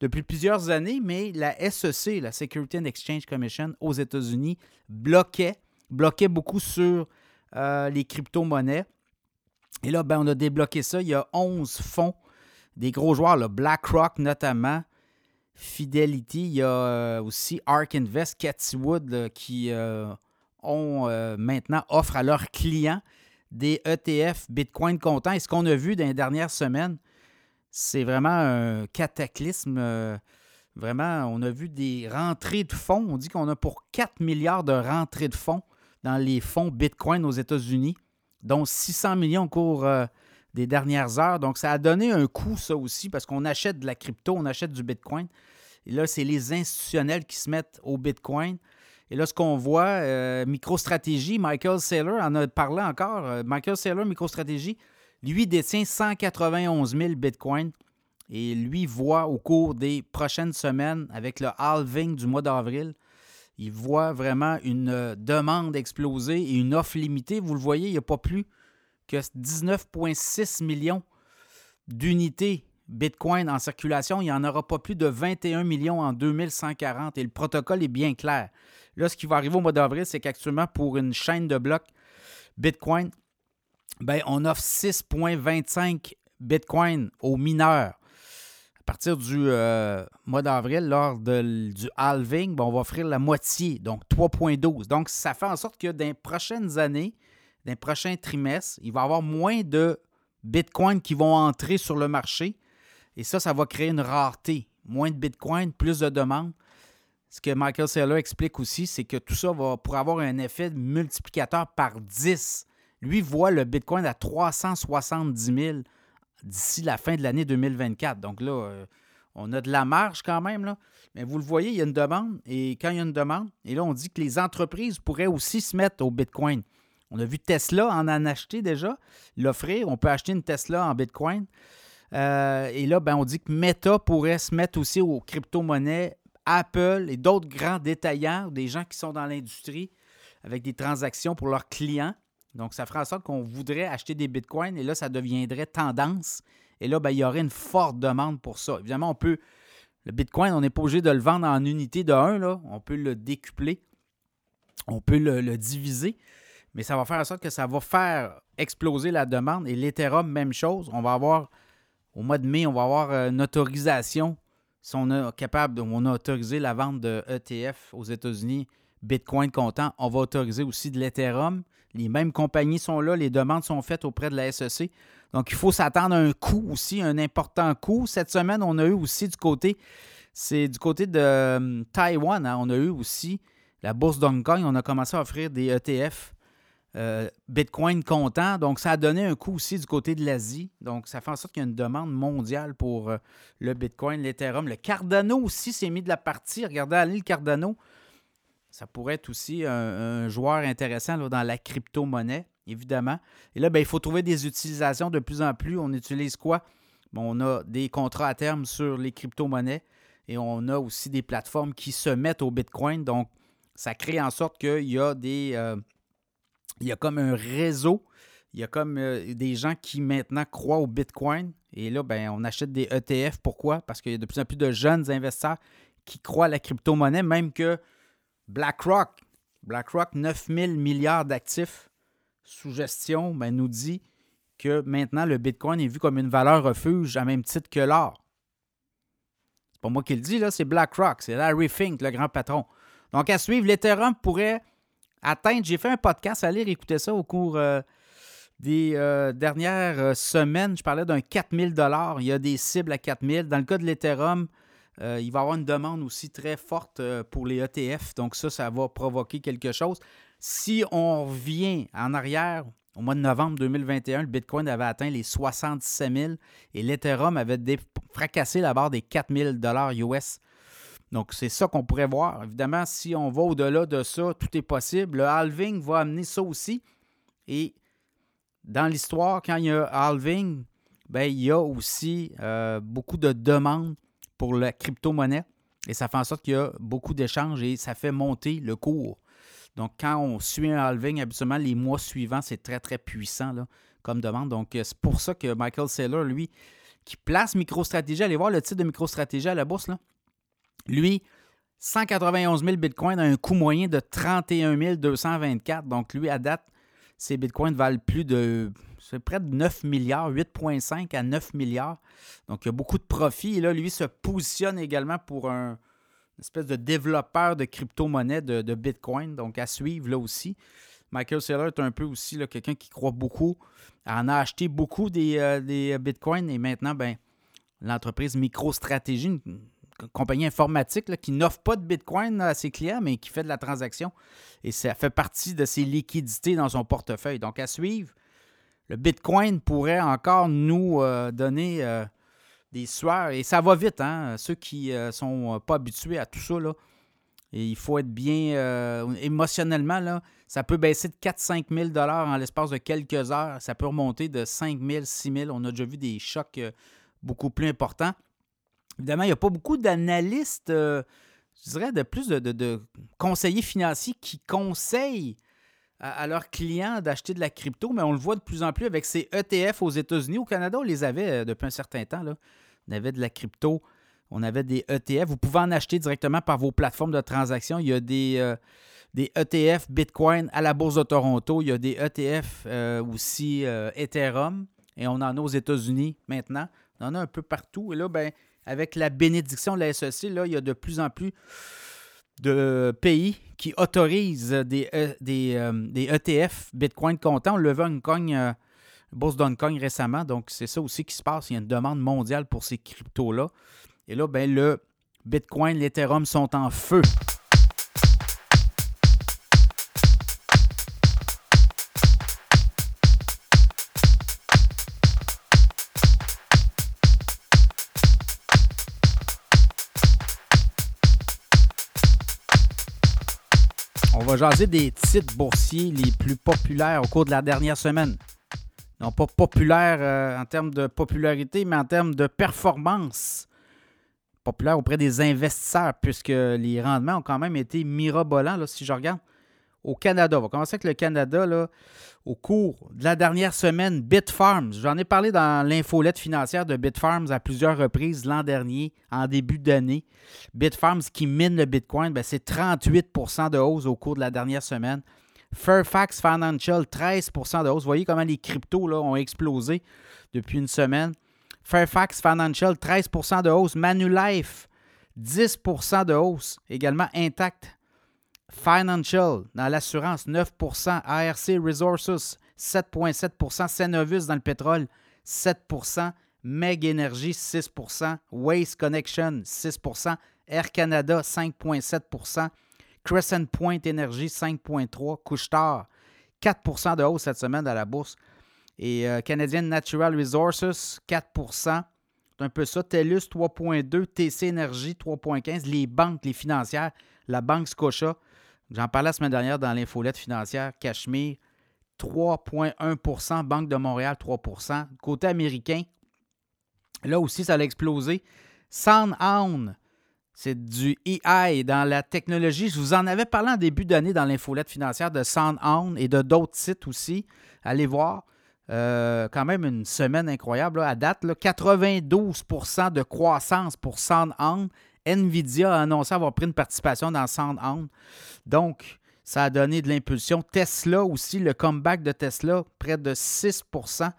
depuis plusieurs années, mais la SEC, la Security and Exchange Commission aux États-Unis, bloquait, bloquait beaucoup sur euh, les crypto-monnaies. Et là, ben, on a débloqué ça. Il y a 11 fonds, des gros joueurs, BlackRock notamment, Fidelity, il y a euh, aussi Ark Invest, Cathy Wood, qui euh, ont maintenant offre à leurs clients des ETF Bitcoin comptant. Et ce qu'on a vu dans les dernières semaines, c'est vraiment un cataclysme. Euh, vraiment, on a vu des rentrées de fonds. On dit qu'on a pour 4 milliards de rentrées de fonds dans les fonds Bitcoin aux États-Unis, dont 600 millions au cours euh, des dernières heures. Donc, ça a donné un coup, ça aussi, parce qu'on achète de la crypto, on achète du Bitcoin. Et là, c'est les institutionnels qui se mettent au Bitcoin. Et là, ce qu'on voit, euh, MicroStratégie, Michael Saylor en a parlé encore. Euh, Michael Saylor, MicroStratégie, lui détient 191 000 Bitcoins. Et lui voit au cours des prochaines semaines, avec le halving du mois d'avril, il voit vraiment une euh, demande exploser et une offre limitée. Vous le voyez, il n'y a pas plus que 19,6 millions d'unités Bitcoin en circulation. Il n'y en aura pas plus de 21 millions en 2140 et le protocole est bien clair. Là, ce qui va arriver au mois d'avril, c'est qu'actuellement, pour une chaîne de blocs Bitcoin, ben, on offre 6,25 Bitcoin aux mineurs. À partir du euh, mois d'avril, lors du halving, ben, on va offrir la moitié, donc 3,12. Donc, ça fait en sorte que dans les prochaines années, dans les prochains trimestres, il va y avoir moins de Bitcoin qui vont entrer sur le marché. Et ça, ça va créer une rareté. Moins de Bitcoin, plus de demandes. Ce que Michael Saylor explique aussi, c'est que tout ça va pour avoir un effet multiplicateur par 10. Lui voit le Bitcoin à 370 000 d'ici la fin de l'année 2024. Donc là, euh, on a de la marge quand même. Là. Mais vous le voyez, il y a une demande. Et quand il y a une demande, et là, on dit que les entreprises pourraient aussi se mettre au Bitcoin. On a vu Tesla en en acheter déjà, l'offrir. On peut acheter une Tesla en Bitcoin. Euh, et là, ben, on dit que Meta pourrait se mettre aussi aux crypto-monnaies Apple et d'autres grands détaillants, des gens qui sont dans l'industrie avec des transactions pour leurs clients. Donc, ça fera en sorte qu'on voudrait acheter des bitcoins et là, ça deviendrait tendance. Et là, ben, il y aurait une forte demande pour ça. Évidemment, on peut. Le bitcoin, on n'est pas obligé de le vendre en unité de 1, là. on peut le décupler, on peut le, diviser, mais ça va faire en sorte que ça va faire exploser la demande. Et l'Ethereum, même chose. On va avoir, au mois de mai, on va avoir euh, une autorisation si on est capable, on a autorisé la vente de ETF aux États-Unis, Bitcoin comptant, on va autoriser aussi de l'Ethereum. Les mêmes compagnies sont là, les demandes sont faites auprès de la SEC. Donc, il faut s'attendre à un coût aussi, un important coût. Cette semaine, on a eu aussi du côté, c'est du côté de euh, Taïwan, hein. on a eu aussi la bourse d'Hong Kong, on a commencé à offrir des ETF euh, Bitcoin comptant. Donc, ça a donné un coup aussi du côté de l'Asie. Donc, ça fait en sorte qu'il y a une demande mondiale pour euh, le Bitcoin, l'Ethereum. Le Cardano aussi s'est mis de la partie. Regardez, allez, le Cardano, ça pourrait être aussi un, joueur intéressant dans la crypto-monnaie, évidemment. Et là, ben, il faut trouver des utilisations de plus en plus. On utilise quoi? on a des contrats à terme sur les crypto-monnaies et on a aussi des plateformes qui se mettent au Bitcoin. Donc, ça crée en sorte qu'il y a des... Euh, il y a comme un réseau. Il y a comme euh, des gens qui maintenant croient au Bitcoin. Et là, ben, on achète des ETF. Pourquoi? Parce qu'il y a de plus en plus de jeunes investisseurs qui croient à la crypto-monnaie, même que BlackRock, BlackRock, 9 000 milliards d'actifs sous gestion, ben, nous dit que maintenant le Bitcoin est vu comme une valeur refuge à même titre que l'or. C'est pas moi qui le dis, là, c'est BlackRock, c'est Larry Fink, le grand patron. Donc, à suivre, l'Ethereum pourrait atteindre. J'ai fait un podcast, allez écouter ça au cours euh, des euh, dernières euh, semaines. Je parlais d'un 4000 Il y a des cibles à 4000 Dans le cas de l'Ethereum, il va y avoir une demande aussi très forte pour les ETF. Donc ça, ça va provoquer quelque chose. Si on revient en arrière, au mois de novembre 2021, le Bitcoin avait atteint les 77 000 et l'Ethereum avait fracassé la barre des 4 000 US. Donc, c'est ça qu'on pourrait voir. Évidemment, si on va au-delà de ça, tout est possible. Le halving va amener ça aussi. Et dans l'histoire, quand il y a halving, ben, il y a aussi euh, beaucoup de demandes pour la crypto-monnaie. Et ça fait en sorte qu'il y a beaucoup d'échanges et ça fait monter le cours. Donc, quand on suit un halving, habituellement, les mois suivants, c'est très, très puissant là, comme demande. Donc, euh, c'est pour ça que Michael Saylor, lui, qui place MicroStratégie, allez voir le titre de MicroStratégie à la bourse, là. Lui, 191 000 bitcoins à un coût moyen de 31 224. Donc, lui, à date, ses bitcoins valent plus de. C'est près de 9 milliards, 8,5 à 9 milliards. Donc, il y a beaucoup de profits. Et là, lui se positionne également pour un une espèce de développeur de crypto-monnaie de, Bitcoin. Donc, à suivre là aussi. Michael Saylor est un peu aussi quelqu'un qui croit beaucoup, en a acheté beaucoup des, euh, des bitcoins et maintenant, ben, l'entreprise MicroStrategy, compagnie informatique qui n'offre pas de bitcoin à ses clients, mais qui fait de la transaction. Et ça fait partie de ses liquidités dans son portefeuille. Donc, à suivre, le bitcoin pourrait encore nous euh, donner euh, des sueurs. Et ça va vite, hein? Ceux qui ne sont pas habitués à tout ça, là, et il faut être bien euh, émotionnellement. Là, ça peut baisser de 4-5 000 en l'espace de quelques heures. Ça peut remonter de 5 000, 6 000. On a déjà vu des chocs euh, beaucoup plus importants. Évidemment, il n'y a pas beaucoup d'analystes, euh, je dirais, de plus de, conseillers financiers qui conseillent à, leurs clients d'acheter de la crypto, mais on le voit de plus en plus avec ces ETF aux États-Unis. Au Canada, on les avait depuis un certain temps. Là. On avait de la crypto on avait des ETF. Vous pouvez en acheter directement par vos plateformes de transaction. Il y a des, euh, des ETF Bitcoin à la Bourse de Toronto. Il y a des ETF euh, aussi euh, Ethereum. Et on en a aux États-Unis maintenant. On en a un peu partout. Et là, ben, avec la bénédiction de la SEC, là, il y a de plus en plus de pays qui autorisent des, des, des ETF Bitcoin comptant. On levait une cogne, bourse d'Hong récemment. Donc, c'est ça aussi qui se passe. Il y a une demande mondiale pour ces cryptos-là. Et là, ben, le Bitcoin, l'Ethereum sont en feu. Va jaser des titres boursiers les plus populaires au cours de la dernière semaine. Non pas populaire euh, en termes de popularité, mais en termes de performance populaire auprès des investisseurs, puisque les rendements ont quand même été mirabolants, là, si je regarde. Au Canada, on va commencer avec le Canada. Là, au cours de la dernière semaine, Bitfarms, j'en ai parlé dans l'infolette financière de Bitfarms à plusieurs reprises l'an dernier, en début d'année. Bitfarms qui mine le Bitcoin, ben, c'est 38% de hausse au cours de la dernière semaine. Fairfax Financial, 13% de hausse. Vous voyez comment les cryptos ont explosé depuis une semaine. Fairfax Financial, 13% de hausse. Manulife, 10% de hausse. Également Intact Financial dans l'assurance, 9% ARC Resources, 7,7% Cenovus dans le pétrole, 7% Meg Energy, 6% Waste Connection, 6% Air Canada, 5,7% Crescent Point Energy, 5,3% Couchetard, 4% de hausse cette semaine à la bourse. Et euh, Canadian Natural Resources, 4% C'est un peu ça. TELUS, 3,2 TC Énergie, 3,15 Les banques, les financières, la Banque Scotia, j'en parlais la semaine dernière dans l'infolette financière, Cachemire, 3,1% Banque de Montréal, 3% Côté américain, là aussi, ça a explosé. SoundHound, c'est du EI dans la technologie. Je vous en avais parlé en début d'année dans l'infolette financière de SoundHound et de d'autres sites aussi. Allez voir. Euh, quand même une semaine incroyable à date. 92% de croissance pour SoundHound. Nvidia a annoncé avoir pris une participation dans SoundHound. Donc, ça a donné de l'impulsion. Tesla aussi, le comeback de Tesla, près de 6%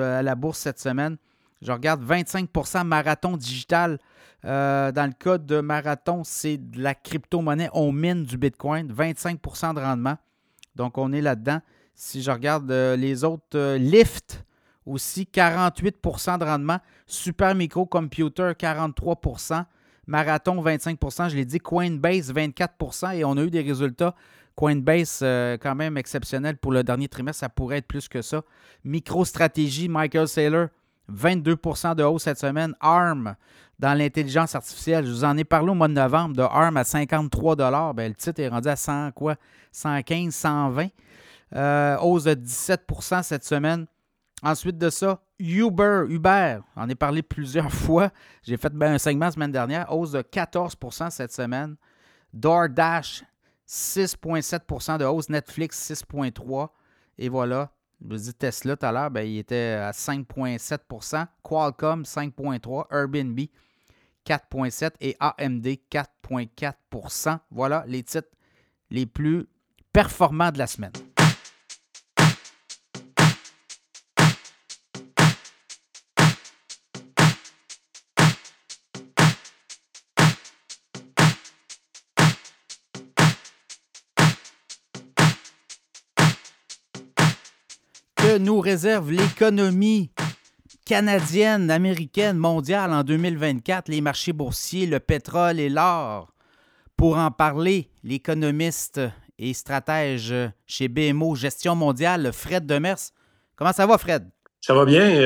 à la bourse cette semaine. Je regarde 25% marathon digital. Euh, dans le cas de marathon, c'est de la crypto-monnaie. On mine du Bitcoin, 25% de rendement. Donc, on est là-dedans. Si je regarde euh, les autres, euh, Lyft aussi, 48% de rendement. Super Micro Computer, 43 Marathon, 25% je l'ai dit. Coinbase, 24% et on a eu des résultats. Coinbase, euh, quand même exceptionnel pour le dernier trimestre. Ça pourrait être plus que ça. MicroStratégie, Michael Saylor, 22% de hausse cette semaine. ARM, dans l'intelligence artificielle. Je vous en ai parlé au mois de novembre de ARM à 53 ben, Le titre est rendu à 100, quoi? 115, 120 euh, hausse de 17% cette semaine. Ensuite de ça, Uber, Uber, j'en ai parlé plusieurs fois. J'ai fait ben, un segment la semaine dernière, hausse de 14% cette semaine. DoorDash, 6,7% de hausse. Netflix, 6,3% Et voilà, je vous dis Tesla tout à l'heure, ben, il était à 5,7% Qualcomm, 5,3 Airbnb, 4,7% et AMD, 4,4% Voilà les titres les plus performants de la semaine. Nous réserve l'économie canadienne, américaine, mondiale en 2024, les marchés boursiers, le pétrole et l'or. Pour en parler, l'économiste et stratège chez BMO Gestion mondiale, Fred Demers. Comment ça va, Fred? Ça va bien.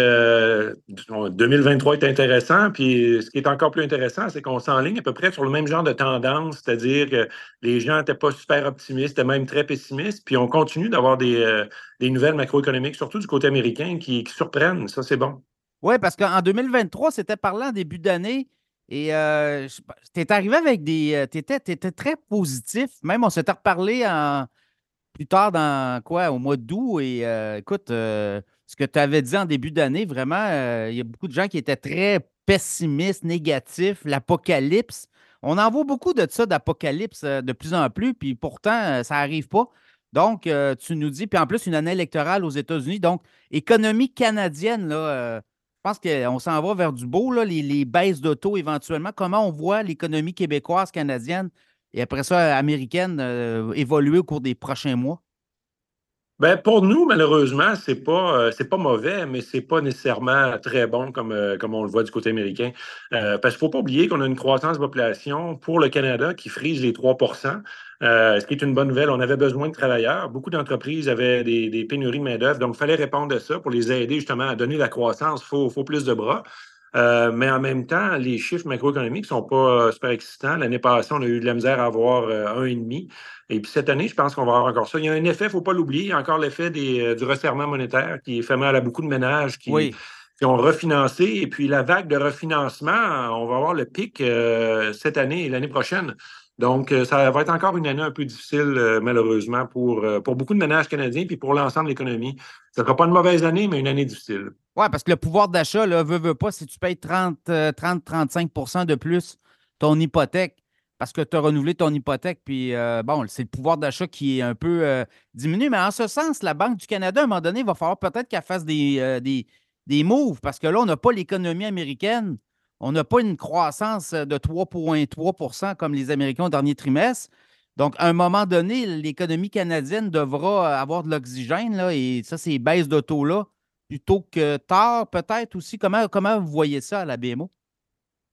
2023 euh, est intéressant. Puis ce qui est encore plus intéressant, c'est qu'on s'enligne à peu près sur le même genre de tendance, c'est-à-dire que les gens n'étaient pas super optimistes, étaient même très pessimistes. Puis on continue d'avoir des, euh, nouvelles macroéconomiques, surtout du côté américain, qui, surprennent. Ça, c'est bon. Oui, parce qu'en 2023, c'était parlant début d'année. Et euh, tu es arrivé avec des. Tu étais, très positif. Même, on s'était reparlé plus tard dans quoi, au mois d'août. Et écoute, ce que tu avais dit en début d'année, vraiment, euh, il y a beaucoup de gens qui étaient très pessimistes, négatifs, l'apocalypse. On en voit beaucoup de ça, d'apocalypse, euh, de plus en plus, puis pourtant, euh, ça n'arrive pas. Donc, tu nous dis, puis en plus, une année électorale aux États-Unis. Donc, économie canadienne, là, je pense qu'on s'en va vers du beau, là, les, baisses d'auto éventuellement. Comment on voit l'économie québécoise, canadienne et après ça, américaine évoluer au cours des prochains mois? Ben, pour nous, malheureusement, c'est pas euh, c'est pas mauvais, mais c'est pas nécessairement très bon comme, euh, comme on le voit du côté américain. Euh, parce qu'il faut pas oublier qu'on a une croissance de population pour le Canada qui frise les 3% ce qui est une bonne nouvelle. On avait besoin de travailleurs. Beaucoup d'entreprises avaient des, pénuries de main-d'œuvre, donc il fallait répondre à ça pour les aider justement à donner la croissance. Il faut plus de bras. Mais en même temps, les chiffres macroéconomiques ne sont pas super excitants. L'année passée, on a eu de la misère à avoir un et demi. Et puis cette année, je pense qu'on va avoir encore ça. Il y a un effet, il ne faut pas l'oublier, il y a encore l'effet euh, du resserrement monétaire qui fait mal à beaucoup de ménages qui, ont refinancé. Et puis la vague de refinancement, on va avoir le pic euh, cette année et l'année prochaine. Donc, euh, ça va être encore une année un peu difficile, malheureusement, pour, pour beaucoup de ménages canadiens puis pour l'ensemble de l'économie. Ce ne sera pas une mauvaise année, mais une année difficile. Oui, parce que le pouvoir d'achat, ne veut, veut pas, si tu payes 30-35% de plus ton hypothèque, parce que tu as renouvelé ton hypothèque, puis euh, bon, c'est le pouvoir d'achat qui est un peu euh, diminué. Mais en ce sens, la Banque du Canada, à un moment donné, il va falloir peut-être qu'elle fasse des, euh, des, des, moves, parce que là, on n'a pas l'économie américaine. On n'a pas une croissance de 3,3% comme les Américains au dernier trimestre. Donc, à un moment donné, l'économie canadienne devra avoir de l'oxygène, là, et ça, c'est baisse de taux-là, plutôt que tard, peut-être aussi? Comment, comment vous voyez ça à la BMO?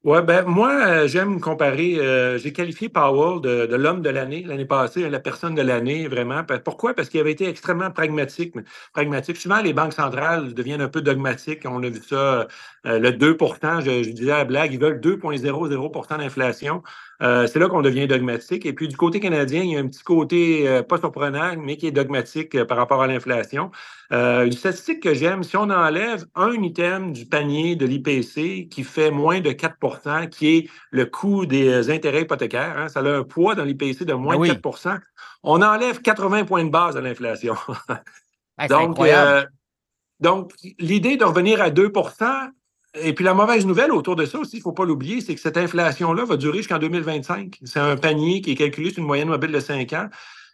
Oui, ben moi, euh, j'aime comparer. Euh, j'ai qualifié Powell de, l'homme de l'année l'année passée, la personne de l'année, vraiment. Pourquoi? Parce qu'il avait été extrêmement pragmatique. pragmatique. Souvent, les banques centrales deviennent un peu dogmatiques. On a vu ça, euh, le 2 je, je, disais à la blague, ils veulent 2,00% d'inflation. Euh, c'est là qu'on devient dogmatique. Et puis du côté canadien, il y a un petit côté euh, pas surprenant, mais qui est dogmatique euh, par rapport à l'inflation. une statistique que j'aime, si on enlève un item du panier de l'IPC qui fait moins de 4% qui est le coût des intérêts hypothécaires, hein, ça a un poids dans l'IPC de moins ah de 4% on enlève 80 points de base de l'inflation. donc, donc, l'idée de revenir à 2 et puis la mauvaise nouvelle autour de ça aussi, il ne faut pas l'oublier, c'est que cette inflation-là va durer jusqu'en 2025. C'est un panier qui est calculé sur une moyenne mobile de 5 ans.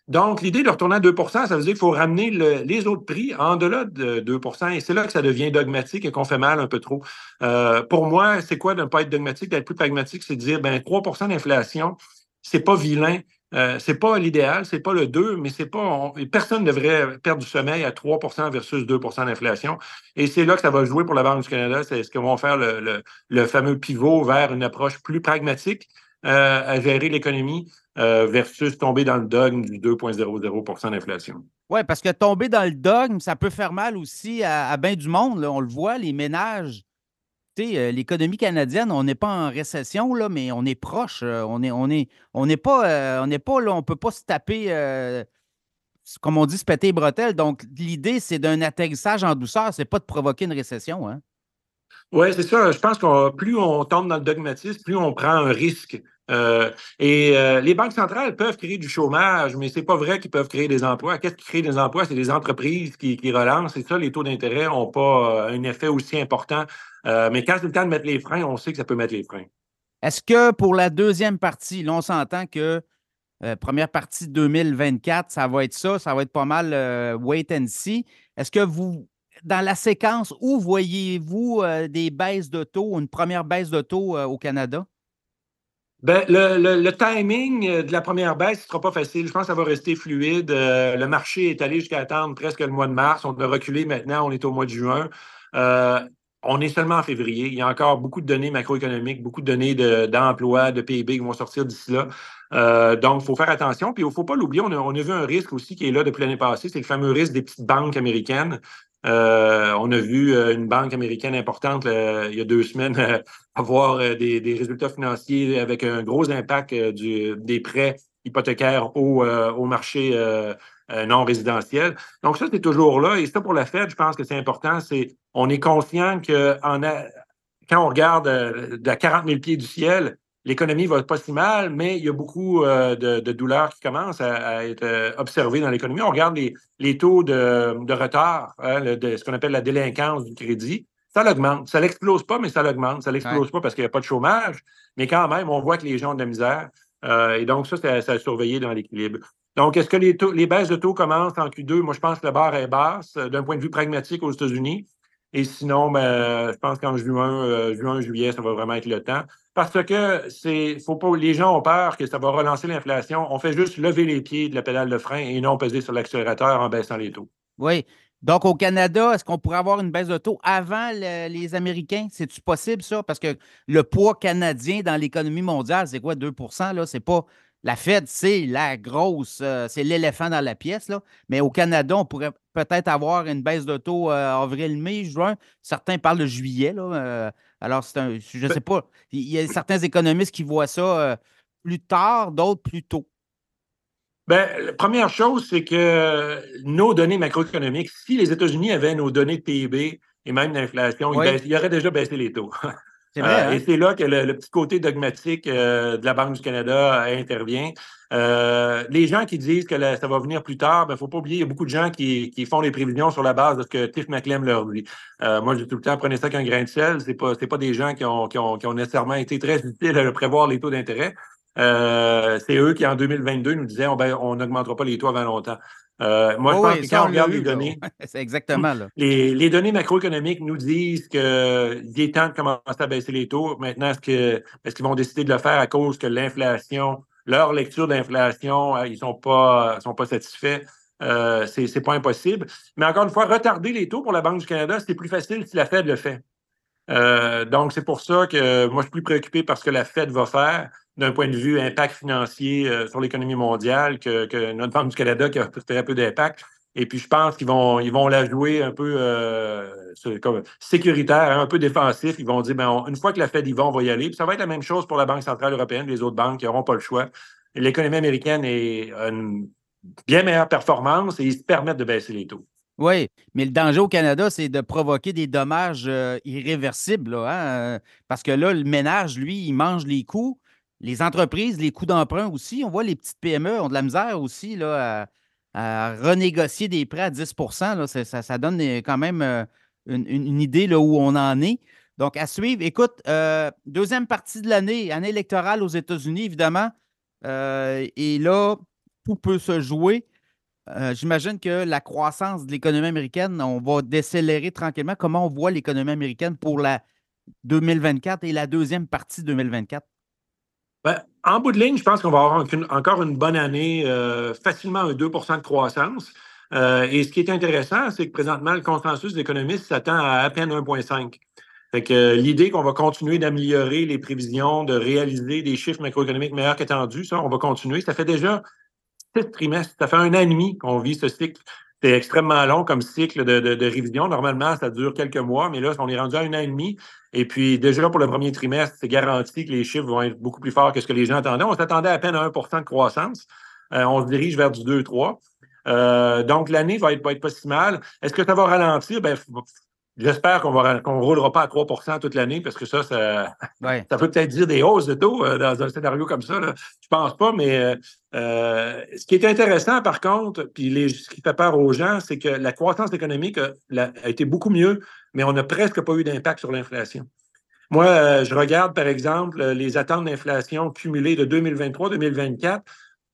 Donc, l'idée de retourner à 2% ça veut dire qu'il faut ramener les autres prix en delà de 2% Et c'est là que ça devient dogmatique et qu'on fait mal un peu trop. Euh, pour moi, c'est quoi de ne pas être dogmatique, d'être plus pragmatique, c'est de dire ben 3% d'inflation, c'est pas vilain. Euh, c'est pas l'idéal, c'est pas le 2, mais c'est pas. personne ne devrait perdre du sommeil à 3% versus 2% d'inflation. Et c'est là que ça va jouer pour la Banque du Canada. C'est ce qu'ils vont faire le, fameux pivot vers une approche plus pragmatique euh, à gérer l'économie euh, versus tomber dans le dogme du 2,00% d'inflation. Oui, parce que tomber dans le dogme, ça peut faire mal aussi à, à bien du monde. On le voit, les ménages euh, l'économie canadienne, on n'est pas en récession, là, mais on est proche. Euh, on n'est on est, on pas, euh, pas là, on ne peut pas se taper, comme on dit, se péter les bretelles. Donc, l'idée, c'est d'un atterrissage en douceur, c'est pas de provoquer une récession. Hein? Oui, c'est ça. Je pense que plus on tombe dans le dogmatisme, plus on prend un risque. Et les banques centrales peuvent créer du chômage, mais ce n'est pas vrai qu'ils peuvent créer des emplois. Qu'est-ce qui crée des emplois? C'est des entreprises qui, relancent. Et ça, les taux d'intérêt n'ont pas un effet aussi important euh, mais quand c'est le temps de mettre les freins, on sait que ça peut mettre les freins. Est-ce que pour la deuxième partie, là, on s'entend que euh, première partie 2024, ça va être ça, ça va être pas mal euh, wait and see. Est-ce que vous, dans la séquence, où voyez-vous des baisses de taux, une première baisse de taux au Canada? Ben, le, timing de la première baisse ne sera pas facile. Je pense que ça va rester fluide. Euh, le marché est allé jusqu'à attendre presque le mois de mars. On a reculé maintenant, on est au mois de juin. Euh, on est seulement en février. Il y a encore beaucoup de données macroéconomiques, beaucoup de données d'emploi, de, PIB qui vont sortir d'ici là. Euh, donc, il faut faire attention. Puis, il ne faut pas l'oublier, on on a, vu un risque aussi qui est là depuis l'année passée, c'est le fameux risque des petites banques américaines. Euh, on a vu euh, une banque américaine importante il y a deux semaines avoir des, résultats financiers avec un gros impact des prêts hypothécaires au, marché non résidentiel. Donc, ça, c'est toujours là. Et ça, pour la Fed, je pense que c'est important. On est conscient que quand on regarde de 40 000 pieds du ciel, l'économie va pas si mal, mais il y a beaucoup euh, de, douleurs qui commencent à, être euh, observées dans l'économie. On regarde les, taux de, retard, hein, de, ce qu'on appelle la délinquance du crédit. Ça l'augmente. Ça l'explose pas, mais ça l'augmente. Ça l'explose pas parce qu'il n'y a pas de chômage, mais quand même, on voit que les gens ont de la misère. Euh, et donc, ça, c'est à, surveiller dans l'équilibre. Donc, est-ce que les, les baisses de taux commencent en Q2? Moi, je pense que la barre est basse d'un point de vue pragmatique aux États-Unis. Et sinon, ben, je pense qu'en juin, juin, juillet, ça va vraiment être le temps parce que c'est, faut pas, les gens ont peur que ça va relancer l'inflation. On fait juste lever les pieds de la pédale de frein et non peser sur l'accélérateur en baissant les taux. Oui. Donc, au Canada, est-ce qu'on pourrait avoir une baisse de taux avant les Américains? C'est-tu possible, ça? Parce que le poids canadien dans l'économie mondiale, c'est quoi, 2 là? C'est pas. La Fed, c'est la grosse, euh, c'est l'éléphant dans la pièce, là. Mais au Canada, on pourrait peut-être avoir une baisse de taux euh, avril, mai, juin. Certains parlent de juillet, là. Euh, alors, c'est un, je ne sais pas. Il y a certains économistes qui voient ça plus tard, d'autres plus tôt. Bien, la première chose, c'est que nos données macroéconomiques, si les États-Unis avaient nos données de PIB et même d'inflation, ils, auraient déjà baissé les taux. Euh, hein? Et c'est là que le, petit côté dogmatique euh, de la Banque du Canada intervient. Euh, les gens qui disent que ça va venir plus tard, il ben, ne faut pas oublier, il y a beaucoup de gens qui, font des prévisions sur la base de ce que Tiff McClem leur dit. moi, je dis tout le temps, prenez ça qu'un grain de sel. Ce n'est pas, pas des gens qui ont, qui, ont, nécessairement été très utiles à prévoir les taux d'intérêt. c'est eux qui, en 2022, nous disaient oh, ben, on n'augmentera pas les taux avant longtemps. Euh, moi, je pense que quand on regarde les données, c'est exactement Les, données macroéconomiques nous disent qu'il est temps de commencer à baisser les taux. Maintenant, est-ce qu'ils est vont décider de le faire à cause que l'inflation, leur lecture d'inflation, euh, ils ne sont pas, sont pas satisfaits? Euh, c'est pas impossible. Mais encore une fois, retarder les taux pour la Banque du Canada, c'est plus facile si la Fed le fait. Euh, donc, c'est pour ça que moi, je suis plus préoccupé par ce que la Fed va faire d'un point de vue impact financier euh, sur l'économie mondiale que, notre Banque du Canada qui a très peu d'impact. Et puis, je pense qu'ils vont, ils vont la jouer un peu euh, comme sécuritaire, hein, un peu défensif. Ils vont dire, ben, une fois que la Fed y va, on va y aller. Puis ça va être la même chose pour la Banque centrale européenne, les autres banques qui n'auront pas le choix. L'économie américaine est une bien meilleure performance et ils se permettent de baisser les taux. Oui, mais le danger au Canada, c'est de provoquer des dommages euh, irréversibles. Hein, parce que là, le ménage, lui, il mange les coûts les entreprises, les coûts d'emprunt aussi, on voit les petites PME ont de la misère aussi là, à, renégocier des prêts à 10% ça, donne euh, quand même euh, une, idée là, où on en est. Donc, à suivre. Écoute, euh, deuxième partie de l'année, année électorale aux États-Unis, évidemment. et là, tout peut se jouer. J'imagine que la croissance de l'économie américaine, on va décélérer tranquillement. Comment on voit l'économie américaine pour la 2024 et la deuxième partie 2024? Ben, en bout de ligne, je pense qu'on va avoir encore une bonne année, euh, facilement un 2% de croissance. Euh, et ce qui est intéressant, c'est que présentement, le consensus d'économistes s'attend à à peine 1,5. Fait que euh, l'idée qu'on va continuer d'améliorer les prévisions, de réaliser des chiffres macroéconomiques meilleurs qu'attendus, ça, on va continuer. Ça fait déjà sept trimestres, ça fait un an et demi qu'on vit ce cycle. C'est extrêmement long comme cycle de, révision. Normalement, ça dure quelques mois, mais là, on est rendu à un an et demi. Et puis, déjà pour le premier trimestre, c'est garanti que les chiffres vont être beaucoup plus forts que ce que les gens attendaient. On s'attendait à peine à 1% de croissance. Euh, on se dirige vers du 2-3. Euh, donc, l'année va être, va être pas si mal. Est-ce que ça va ralentir? Ben, J'espère qu'on ne roulera pas à 3% toute l'année parce que ça, ça, peut peut-être dire des hausses de taux euh, dans un scénario comme ça. Là. Je pense pas, mais euh, euh, ce qui est intéressant, par contre, puis ce qui fait peur aux gens, c'est que la croissance économique a, été beaucoup mieux, mais on n'a presque pas eu d'impact sur l'inflation. Moi, je regarde, par exemple, les attentes d'inflation cumulées de 2023-2024.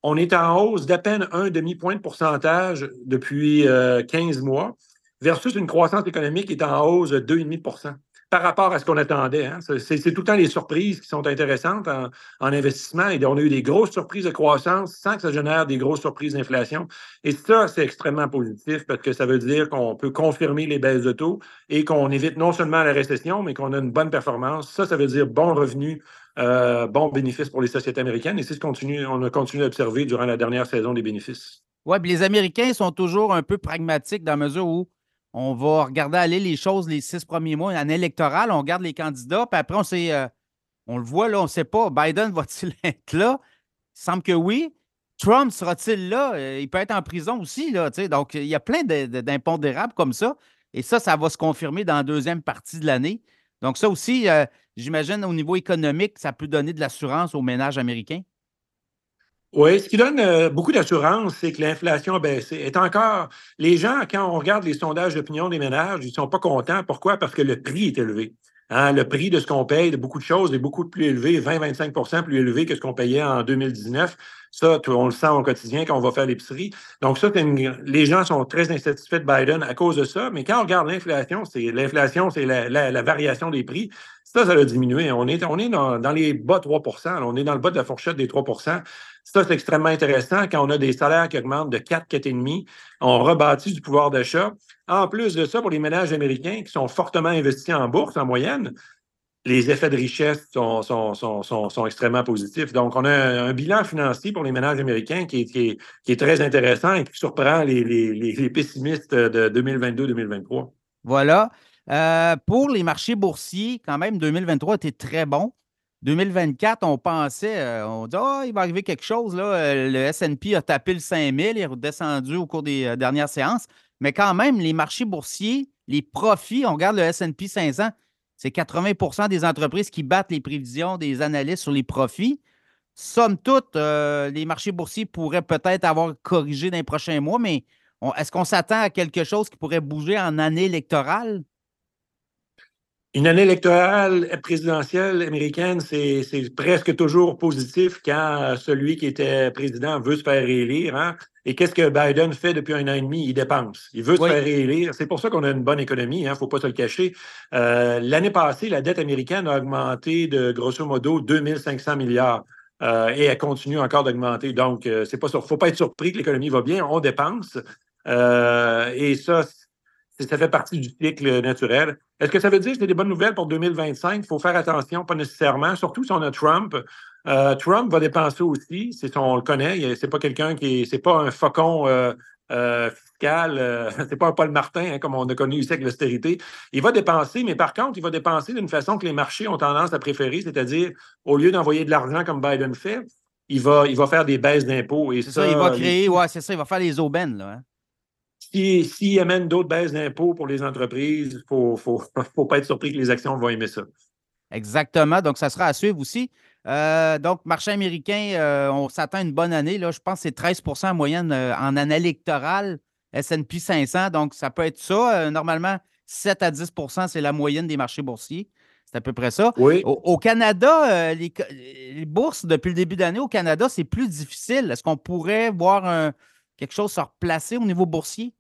On est en hausse d'à peine un demi-point de pourcentage depuis 15 mois versus une croissance économique qui est en hausse de 2,5 par rapport à ce qu'on attendait. Hein. C'est tout le temps les surprises qui sont intéressantes en, investissement. Et on a eu des grosses surprises de croissance sans que ça génère des grosses surprises d'inflation. Et ça, c'est extrêmement positif parce que ça veut dire qu'on peut confirmer les baisses de taux et qu'on évite non seulement la récession, mais qu'on a une bonne performance. Ça, ça veut dire bon revenu, euh, bon bénéfice pour les sociétés américaines. Et c'est ce qu'on a continué d'observer durant la dernière saison des bénéfices. Oui, puis les Américains sont toujours un peu pragmatiques dans la mesure où on va regarder aller les choses les six premiers mois, année électorale, on regarde les candidats, puis après, on sait, euh, on le voit là, on ne sait pas, Biden va-t-il être là? Il semble que oui. Trump sera-t-il là? Euh, il peut être en prison aussi, là, donc il y a plein d'impondérables comme ça. Et ça, ça va se confirmer dans la deuxième partie de l'année. Donc, ça aussi, euh, j'imagine, au niveau économique, ça peut donner de l'assurance aux ménages américains. Oui, ce qui donne euh, beaucoup d'assurance, c'est que l'inflation a baissé. Est encore, les gens, quand on regarde les sondages d'opinion des ménages, ils ne sont pas contents. Pourquoi? Parce que le prix est élevé. Hein, le prix de ce qu'on paye de beaucoup de choses est beaucoup plus élevé, 20-25% plus élevé que ce qu'on payait en 2019. Ça, on le sent au quotidien quand on va faire l'épicerie. Donc, ça, les gens sont très insatisfaits de Biden à cause de ça. Mais quand on regarde l'inflation, c'est l'inflation, c'est la, variation des prix. Ça, ça a diminué. On est, on est dans, dans les bas 3% On est dans le bas de la fourchette des 3 ça, c'est extrêmement intéressant. Quand on a des salaires qui augmentent de 4, 4,5, on rebâtit du pouvoir d'achat. En plus de ça, pour les ménages américains qui sont fortement investis en bourse en moyenne, les effets de richesse sont, extrêmement positifs. Donc, on a un, bilan financier pour les ménages américains qui est, très intéressant et qui surprend les, les, pessimistes de 2022-2023. Voilà. Euh, pour les marchés boursiers, quand même, 2023 était très bon. 2024, on pensait, euh, on dit, oh, il va arriver quelque chose. Là. Euh, le SP a tapé le 5000, il est redescendu au cours des euh, dernières séances. Mais quand même, les marchés boursiers, les profits, on regarde le SP 500, c'est 80% des entreprises qui battent les prévisions des analystes sur les profits. Somme toute, les marchés boursiers pourraient peut-être avoir corrigé dans les prochains mois, mais est-ce qu'on s'attend à quelque chose qui pourrait bouger en année électorale? Une année électorale présidentielle américaine, c'est presque toujours positif quand celui qui était président veut se faire réélire. Hein. Et qu'est-ce que Biden fait depuis un an et demi? Il dépense. Il veut se faire réélire. C'est pour ça qu'on a une bonne économie, il hein, ne faut pas se le cacher. Euh, l'année passée, la dette américaine a augmenté de grosso modo 2500 milliards. Euh, et elle continue encore d'augmenter. Donc, euh, c'est pas faut pas être surpris que l'économie va bien. On dépense. et ça, ça fait partie du cycle naturel. Est-ce que ça veut dire que c'est des bonnes nouvelles pour 2025? Il faut faire attention, pas nécessairement, surtout si on a Trump. Euh, Trump va dépenser aussi, c'est on le connaît, c'est pas quelqu'un qui c'est pas un faucon euh, euh, fiscal, c'est pas un Paul Martin hein, comme on a connu ici avec l'austérité. Il va dépenser, mais par contre, il va dépenser d'une façon que les marchés ont tendance à préférer, c'est-à-dire au lieu d'envoyer de l'argent comme Biden fait, il va, il va faire des baisses d'impôts. C'est ça, il va créer, ouais, c'est ça, il va faire les aubaines. Là, hein. S'il si amène d'autres baisses d'impôts pour les entreprises, il ne faut, faut, faut, pas être surpris que les actions vont aimer ça. Exactement. Donc, ça sera à suivre aussi. Euh, donc, marché américain, euh, on s'attend à une bonne année. Là, je pense que c'est 13% en moyenne euh, en année électorale, SP 500. Donc, ça peut être ça. normalement, 7 à 10% c'est la moyenne des marchés boursiers. C'est à peu près ça. Oui. Au, Canada, les, les, bourses, depuis le début d'année au Canada, c'est plus difficile. Est-ce qu'on pourrait voir quelque chose se replacer au niveau boursier?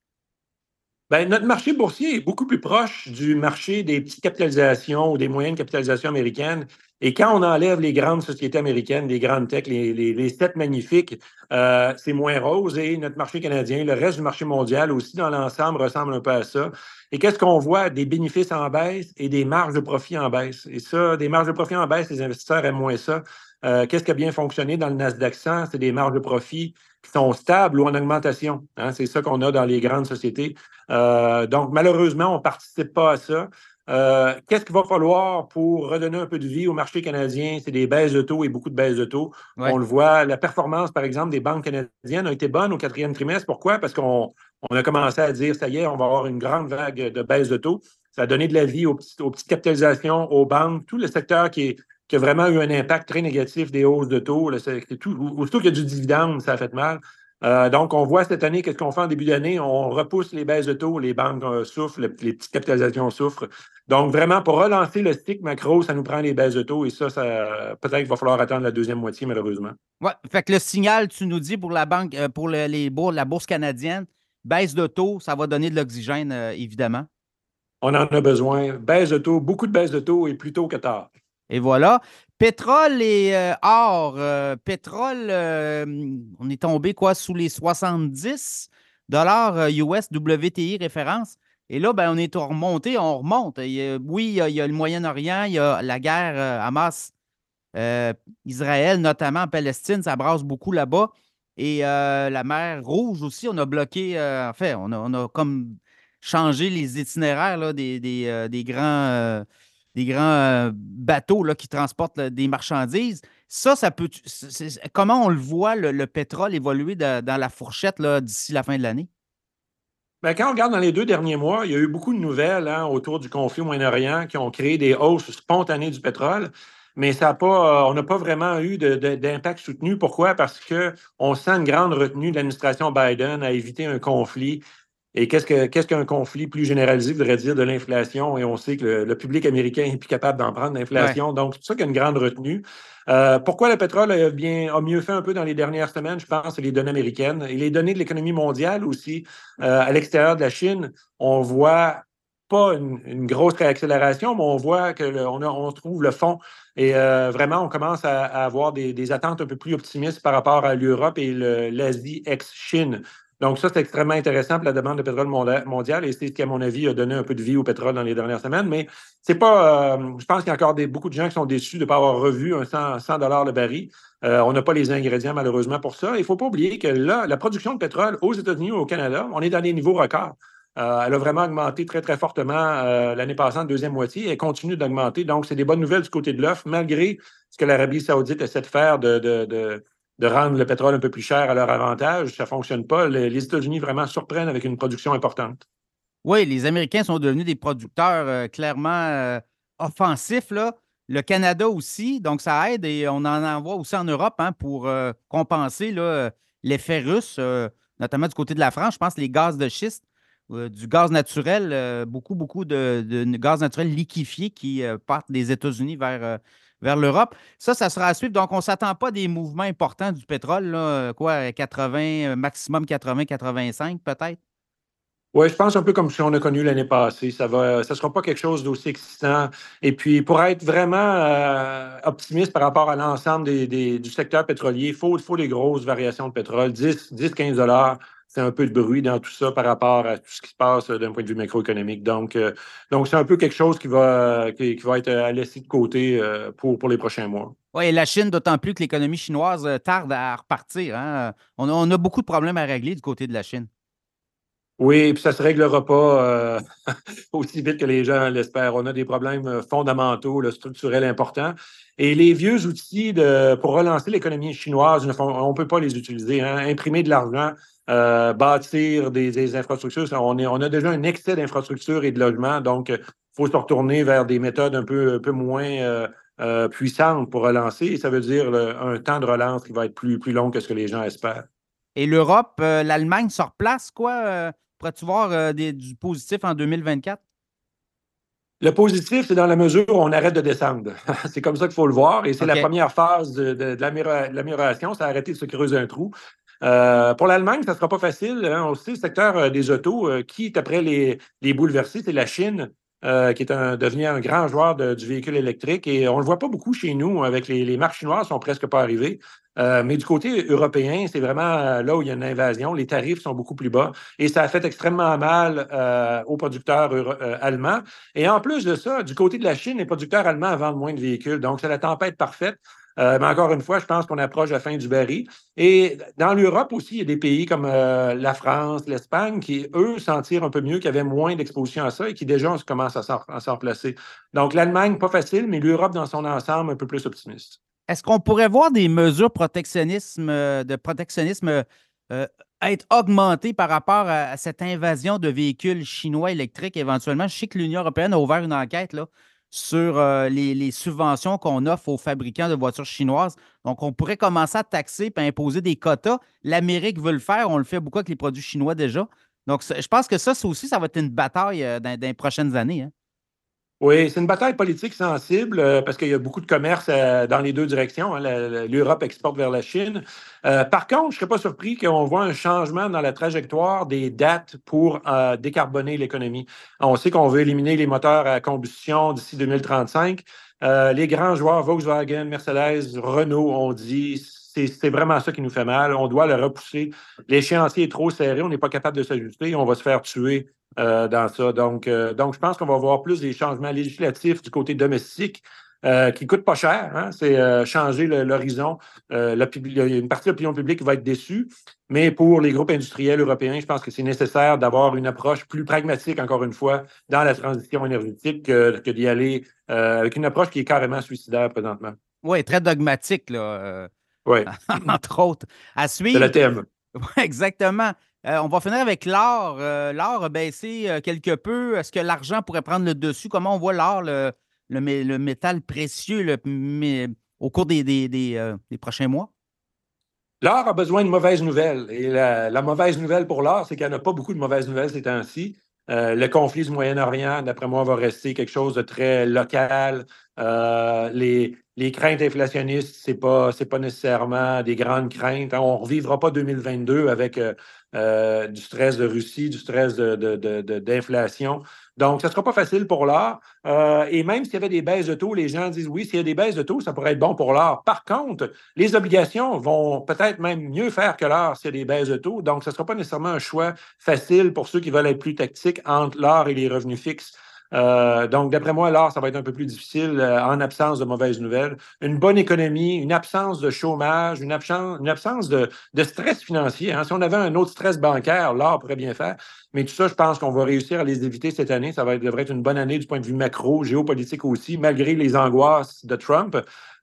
Bien, notre marché boursier est beaucoup plus proche du marché des petites capitalisations ou des moyennes capitalisations américaines. Et quand on enlève les grandes sociétés américaines, les grandes tech, les, les, sept magnifiques, euh, c'est moins rose. Et notre marché canadien, le reste du marché mondial aussi, dans l'ensemble, ressemble un peu à ça. Et qu'est-ce qu'on voit? Des bénéfices en baisse et des marges de profit en baisse. Et ça, des marges de profit en baisse, les investisseurs aiment moins ça. Euh, qu'est-ce qui a bien fonctionné dans le Nasdaq 100? C'est des marges de profit qui sont stables ou en augmentation. Hein? C'est ça qu'on a dans les grandes sociétés. Euh, donc, malheureusement, on ne participe pas à ça. Euh, qu'est-ce qu'il va falloir pour redonner un peu de vie au marché canadien? C'est des baisses de taux et beaucoup de baisses de taux. On le voit, la performance, par exemple, des banques canadiennes a été bonne au quatrième trimestre. Pourquoi? Parce qu'on a commencé à dire, ça y est, on va avoir une grande vague de baisse de taux. Ça a donné de la vie aux, aux petites capitalisations, aux banques, tout le secteur qui est qui a vraiment eu un impact très négatif des hausses de taux. Là, tout, aussitôt qu'il y a du dividende, ça a fait mal. Euh, donc, on voit cette année, qu'est-ce qu'on fait en début d'année? On repousse les baisses de taux, les banques euh, souffrent, les, petites capitalisations souffrent. Donc, vraiment, pour relancer le stick macro, ça nous prend les baisses de taux et ça, ça peut-être qu'il va falloir attendre la deuxième moitié, malheureusement. Oui, fait que le signal, tu nous dis pour la banque, euh, pour les, la bourse canadienne, baisse de taux, ça va donner de l'oxygène, évidemment. On en a besoin. Baisse de taux, beaucoup de baisse de taux et plus tôt que tard. Et voilà. Pétrole et euh, or. Euh, pétrole, euh, on est tombé quoi sous les 70 dollars US WTI référence. Et là, ben, on est remonté, on remonte. oui, il y, a, le Moyen-Orient, il y a la guerre Hamas, Israël, notamment en Palestine, ça brasse beaucoup là-bas. Et la mer Rouge aussi, on a bloqué, en fait, on a, comme changé les itinéraires des, des, grands des grands euh, bateaux là, qui transportent des marchandises. Ça, ça peut. comment on le voit, le, pétrole évoluer dans la fourchette d'ici la fin de l'année? Bien, quand on regarde dans les deux derniers mois, il y a eu beaucoup de nouvelles hein, autour du conflit au Moyen-Orient qui ont créé des hausses spontanées du pétrole, mais ça pas, euh, on n'a pas vraiment eu d'impact soutenu. Pourquoi? Parce qu'on sent une grande retenue de l'administration Biden à éviter un conflit et qu'est-ce qu'un conflit plus généralisé voudrait dire de l'inflation? Et on sait que le, public américain est plus capable d'en prendre, l'inflation. Donc, c'est ça qu'il y a une grande retenue. Euh, pourquoi le pétrole a, bien, a mieux fait un peu dans les dernières semaines? Je pense c'est les données américaines et les données de l'économie mondiale aussi. Euh, à l'extérieur de la Chine, on voit pas une, grosse réaccélération, mais on voit qu'on on trouve le fond. Et euh, vraiment, on commence à, avoir des, des, attentes un peu plus optimistes par rapport à l'Europe et l'Asie ex-Chine. Donc, ça, c'est extrêmement intéressant pour la demande de pétrole mondial et c'est ce qui, à mon avis, a donné un peu de vie au pétrole dans les dernières semaines. Mais c'est pas. Euh, je pense qu'il y a encore beaucoup de gens qui sont déçus de ne pas avoir revu un 100, 100 le baril. Euh, on n'a pas les ingrédients, malheureusement, pour ça. Il ne faut pas oublier que là, la production de pétrole aux États-Unis ou au Canada, on est dans des niveaux records. Euh, elle a vraiment augmenté très, très fortement l'année passée, en deuxième moitié, et elle continue d'augmenter. Donc, c'est des bonnes nouvelles du côté de l'offre, malgré ce que l'Arabie saoudite essaie de faire de rendre le pétrole un peu plus cher à leur avantage. Ça ne fonctionne pas. Les, États-Unis vraiment surprennent avec une production importante. Oui, les Américains sont devenus des producteurs euh, clairement euh, offensifs. Là. Le Canada aussi, donc ça aide et on en envoie aussi en Europe hein, pour euh, compenser l'effet russe, notamment du côté de la France. Je pense les gaz de schiste, du gaz naturel, beaucoup, beaucoup de, de, gaz naturel liquéfié qui partent des États-Unis vers vers l'Europe. Ça, ça sera à suivre. Donc, on ne s'attend pas à des mouvements importants du pétrole, quoi, 80, maximum 80, 85 peut-être? Oui, je pense un peu comme si on a connu l'année passée. Ça ne ça sera pas quelque chose d'aussi excitant. Et puis, pour être vraiment euh, optimiste par rapport à l'ensemble du secteur pétrolier, il faut, faut des grosses variations de pétrole, 10, 10 15 dollars c'est un peu de bruit dans tout ça par rapport à tout ce qui se passe euh, d'un point de vue macroéconomique. Donc, euh, donc c'est un peu quelque chose qui va, qui, va être à laisser de côté euh, pour, pour les prochains mois. Oui, et la Chine, d'autant plus que l'économie chinoise tarde à repartir. Hein. On, a, beaucoup de problèmes à régler du côté de la Chine. Oui, puis ça ne se réglera pas aussi vite que les gens l'espèrent. On a des problèmes fondamentaux, structurels importants. Et les vieux outils de, pour relancer l'économie chinoise, on ne peut pas les utiliser. Hein. Imprimer de l'argent, euh, bâtir des, infrastructures. On, est, on, a déjà un excès d'infrastructures et de logements, donc il faut se retourner vers des méthodes un peu, un peu moins euh, euh, puissantes pour relancer. Et ça veut dire un temps de relance qui va être plus, plus long que ce que les gens espèrent. Et l'Europe, l'Allemagne se replace, quoi? Pourrais-tu voir du positif en 2024? Le positif, c'est dans la mesure où on arrête de descendre. c'est comme ça qu'il faut le voir. Et c'est la première phase de, de, de l'amélioration, c'est arrêter de se creuser un trou. Euh, pour l'Allemagne, ça ne sera pas facile. Hein. On sait, le secteur euh, des autos, euh, qui est après les, les bouleversés, c'est la Chine. qui est un, devenu un grand joueur du véhicule électrique. Et on ne le voit pas beaucoup chez nous. Avec les, les marques chinoises sont presque pas arrivées. mais du côté européen, c'est vraiment là où il y a une invasion. Les tarifs sont beaucoup plus bas. Et ça a fait extrêmement mal aux producteurs allemands. Et en plus de ça, du côté de la Chine, les producteurs allemands vendent moins de véhicules. Donc, c'est la tempête parfaite. Euh, mais encore une fois, je pense qu'on approche la fin du baril. Et dans l'Europe aussi, il y a des pays comme euh, la France, l'Espagne, qui, eux, s'en tirent un peu mieux, qui avaient moins d'exposition à ça et qui déjà commencent à s'en replacer. Donc, l'Allemagne, pas facile, mais l'Europe dans son ensemble, un peu plus optimiste. Est-ce qu'on pourrait voir des mesures euh, de protectionnisme être augmentées par rapport à, cette invasion de véhicules chinois électriques éventuellement? Je sais que l'Union européenne a ouvert une enquête là, sur euh, les, subventions qu'on offre aux fabricants de voitures chinoises. Donc, on pourrait commencer à taxer et imposer des quotas. L'Amérique veut le faire. On le fait beaucoup avec les produits chinois déjà. Donc, je pense que ça, aussi, ça va être une bataille euh, dans, les prochaines années. Hein. Oui, c'est une bataille politique sensible euh, parce qu'il y a beaucoup de commerce euh, dans les deux directions. Hein. L'Europe exporte vers la Chine. Euh, par contre, je ne serais pas surpris qu'on voit un changement dans la trajectoire des dates pour décarboner l'économie. On sait qu'on veut éliminer les moteurs à combustion d'ici 2035. les grands joueurs, Volkswagen, Mercedes, Renault, ont dit c'est vraiment ça qui nous fait mal. On doit le repousser. L'échéancier est trop serré, on n'est pas capable de s'ajuster, on va se faire tuer euh, dans ça. Donc, euh, donc, je pense qu'on va voir plus des changements législatifs du côté domestique euh, qui ne coûtent pas cher. Hein. C'est changer l'horizon. une partie de l'opinion publique va être déçue, mais pour les groupes industriels européens, je pense que c'est nécessaire d'avoir une approche plus pragmatique, encore une fois, dans la transition énergétique que, que d'y aller avec une approche qui est carrément suicidaire présentement. Oui, très dogmatique, là. Oui. entre autres. À suivre. C'est le thème. Oui, exactement. Euh, on va finir avec l'or. Euh, l'or a baissé euh, quelque peu. Est-ce que l'argent pourrait prendre le dessus? Comment on voit l'or, le, le, métal précieux, au cours des, des, prochains mois? L'or a besoin de mauvaises nouvelles. Et la, la mauvaise nouvelle pour l'or, c'est qu'il n'y en a pas beaucoup de mauvaises nouvelles ces temps-ci. le conflit du Moyen-Orient, d'après moi, va rester quelque chose de très local. les, les craintes inflationnistes, ce n'est pas, pas nécessairement des grandes craintes. On ne revivra pas 2022 avec euh, euh, du stress de Russie, du stress d'inflation. De, Donc, ce ne sera pas facile pour l'or. Euh, et même s'il y avait des baisses de taux, les gens disent oui, s'il y a des baisses de taux, ça pourrait être bon pour l'or. Par contre, les obligations vont peut-être même mieux faire que l'or s'il y a des baisses de taux. Donc, ce ne sera pas nécessairement un choix facile pour ceux qui veulent être plus tactiques entre l'or et les revenus fixes. Euh, donc, d'après moi, là, ça va être un peu plus difficile euh, en absence de mauvaises nouvelles. Une bonne économie, une absence de chômage, une absence, une absence de, stress financier. Hein. Si on avait un autre stress bancaire, l'or pourrait bien faire. Mais tout ça, je pense qu'on va réussir à les éviter cette année. Ça va devrait être une bonne année du point de vue macro, géopolitique aussi, malgré les angoisses de Trump.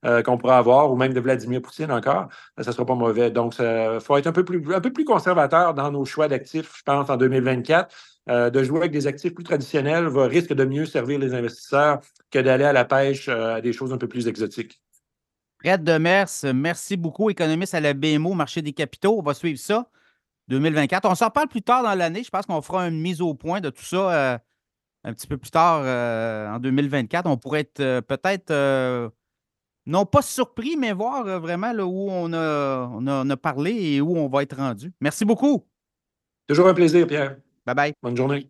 Euh, qu'on pourrait avoir, ou même de Vladimir Poutine encore, ça ne sera pas mauvais. Donc, il faut être un peu, plus, un peu plus conservateur dans nos choix d'actifs, je pense, en 2024. Euh, de jouer avec des actifs plus traditionnels va, risque de mieux servir les investisseurs que d'aller à la pêche euh, à des choses un peu plus exotiques. Fred Demers, merci beaucoup, économiste à la BMO, marché des capitaux. On va suivre ça 2024. On s'en parle plus tard dans l'année. Je pense qu'on fera une mise au point de tout ça euh, un petit peu plus tard en 2024. On pourrait être peut-être, non pas surpris, mais voir vraiment où on a, on a parlé et où on va être rendu. Merci beaucoup. Toujours un plaisir, Pierre. Bye bye. Bonne journée.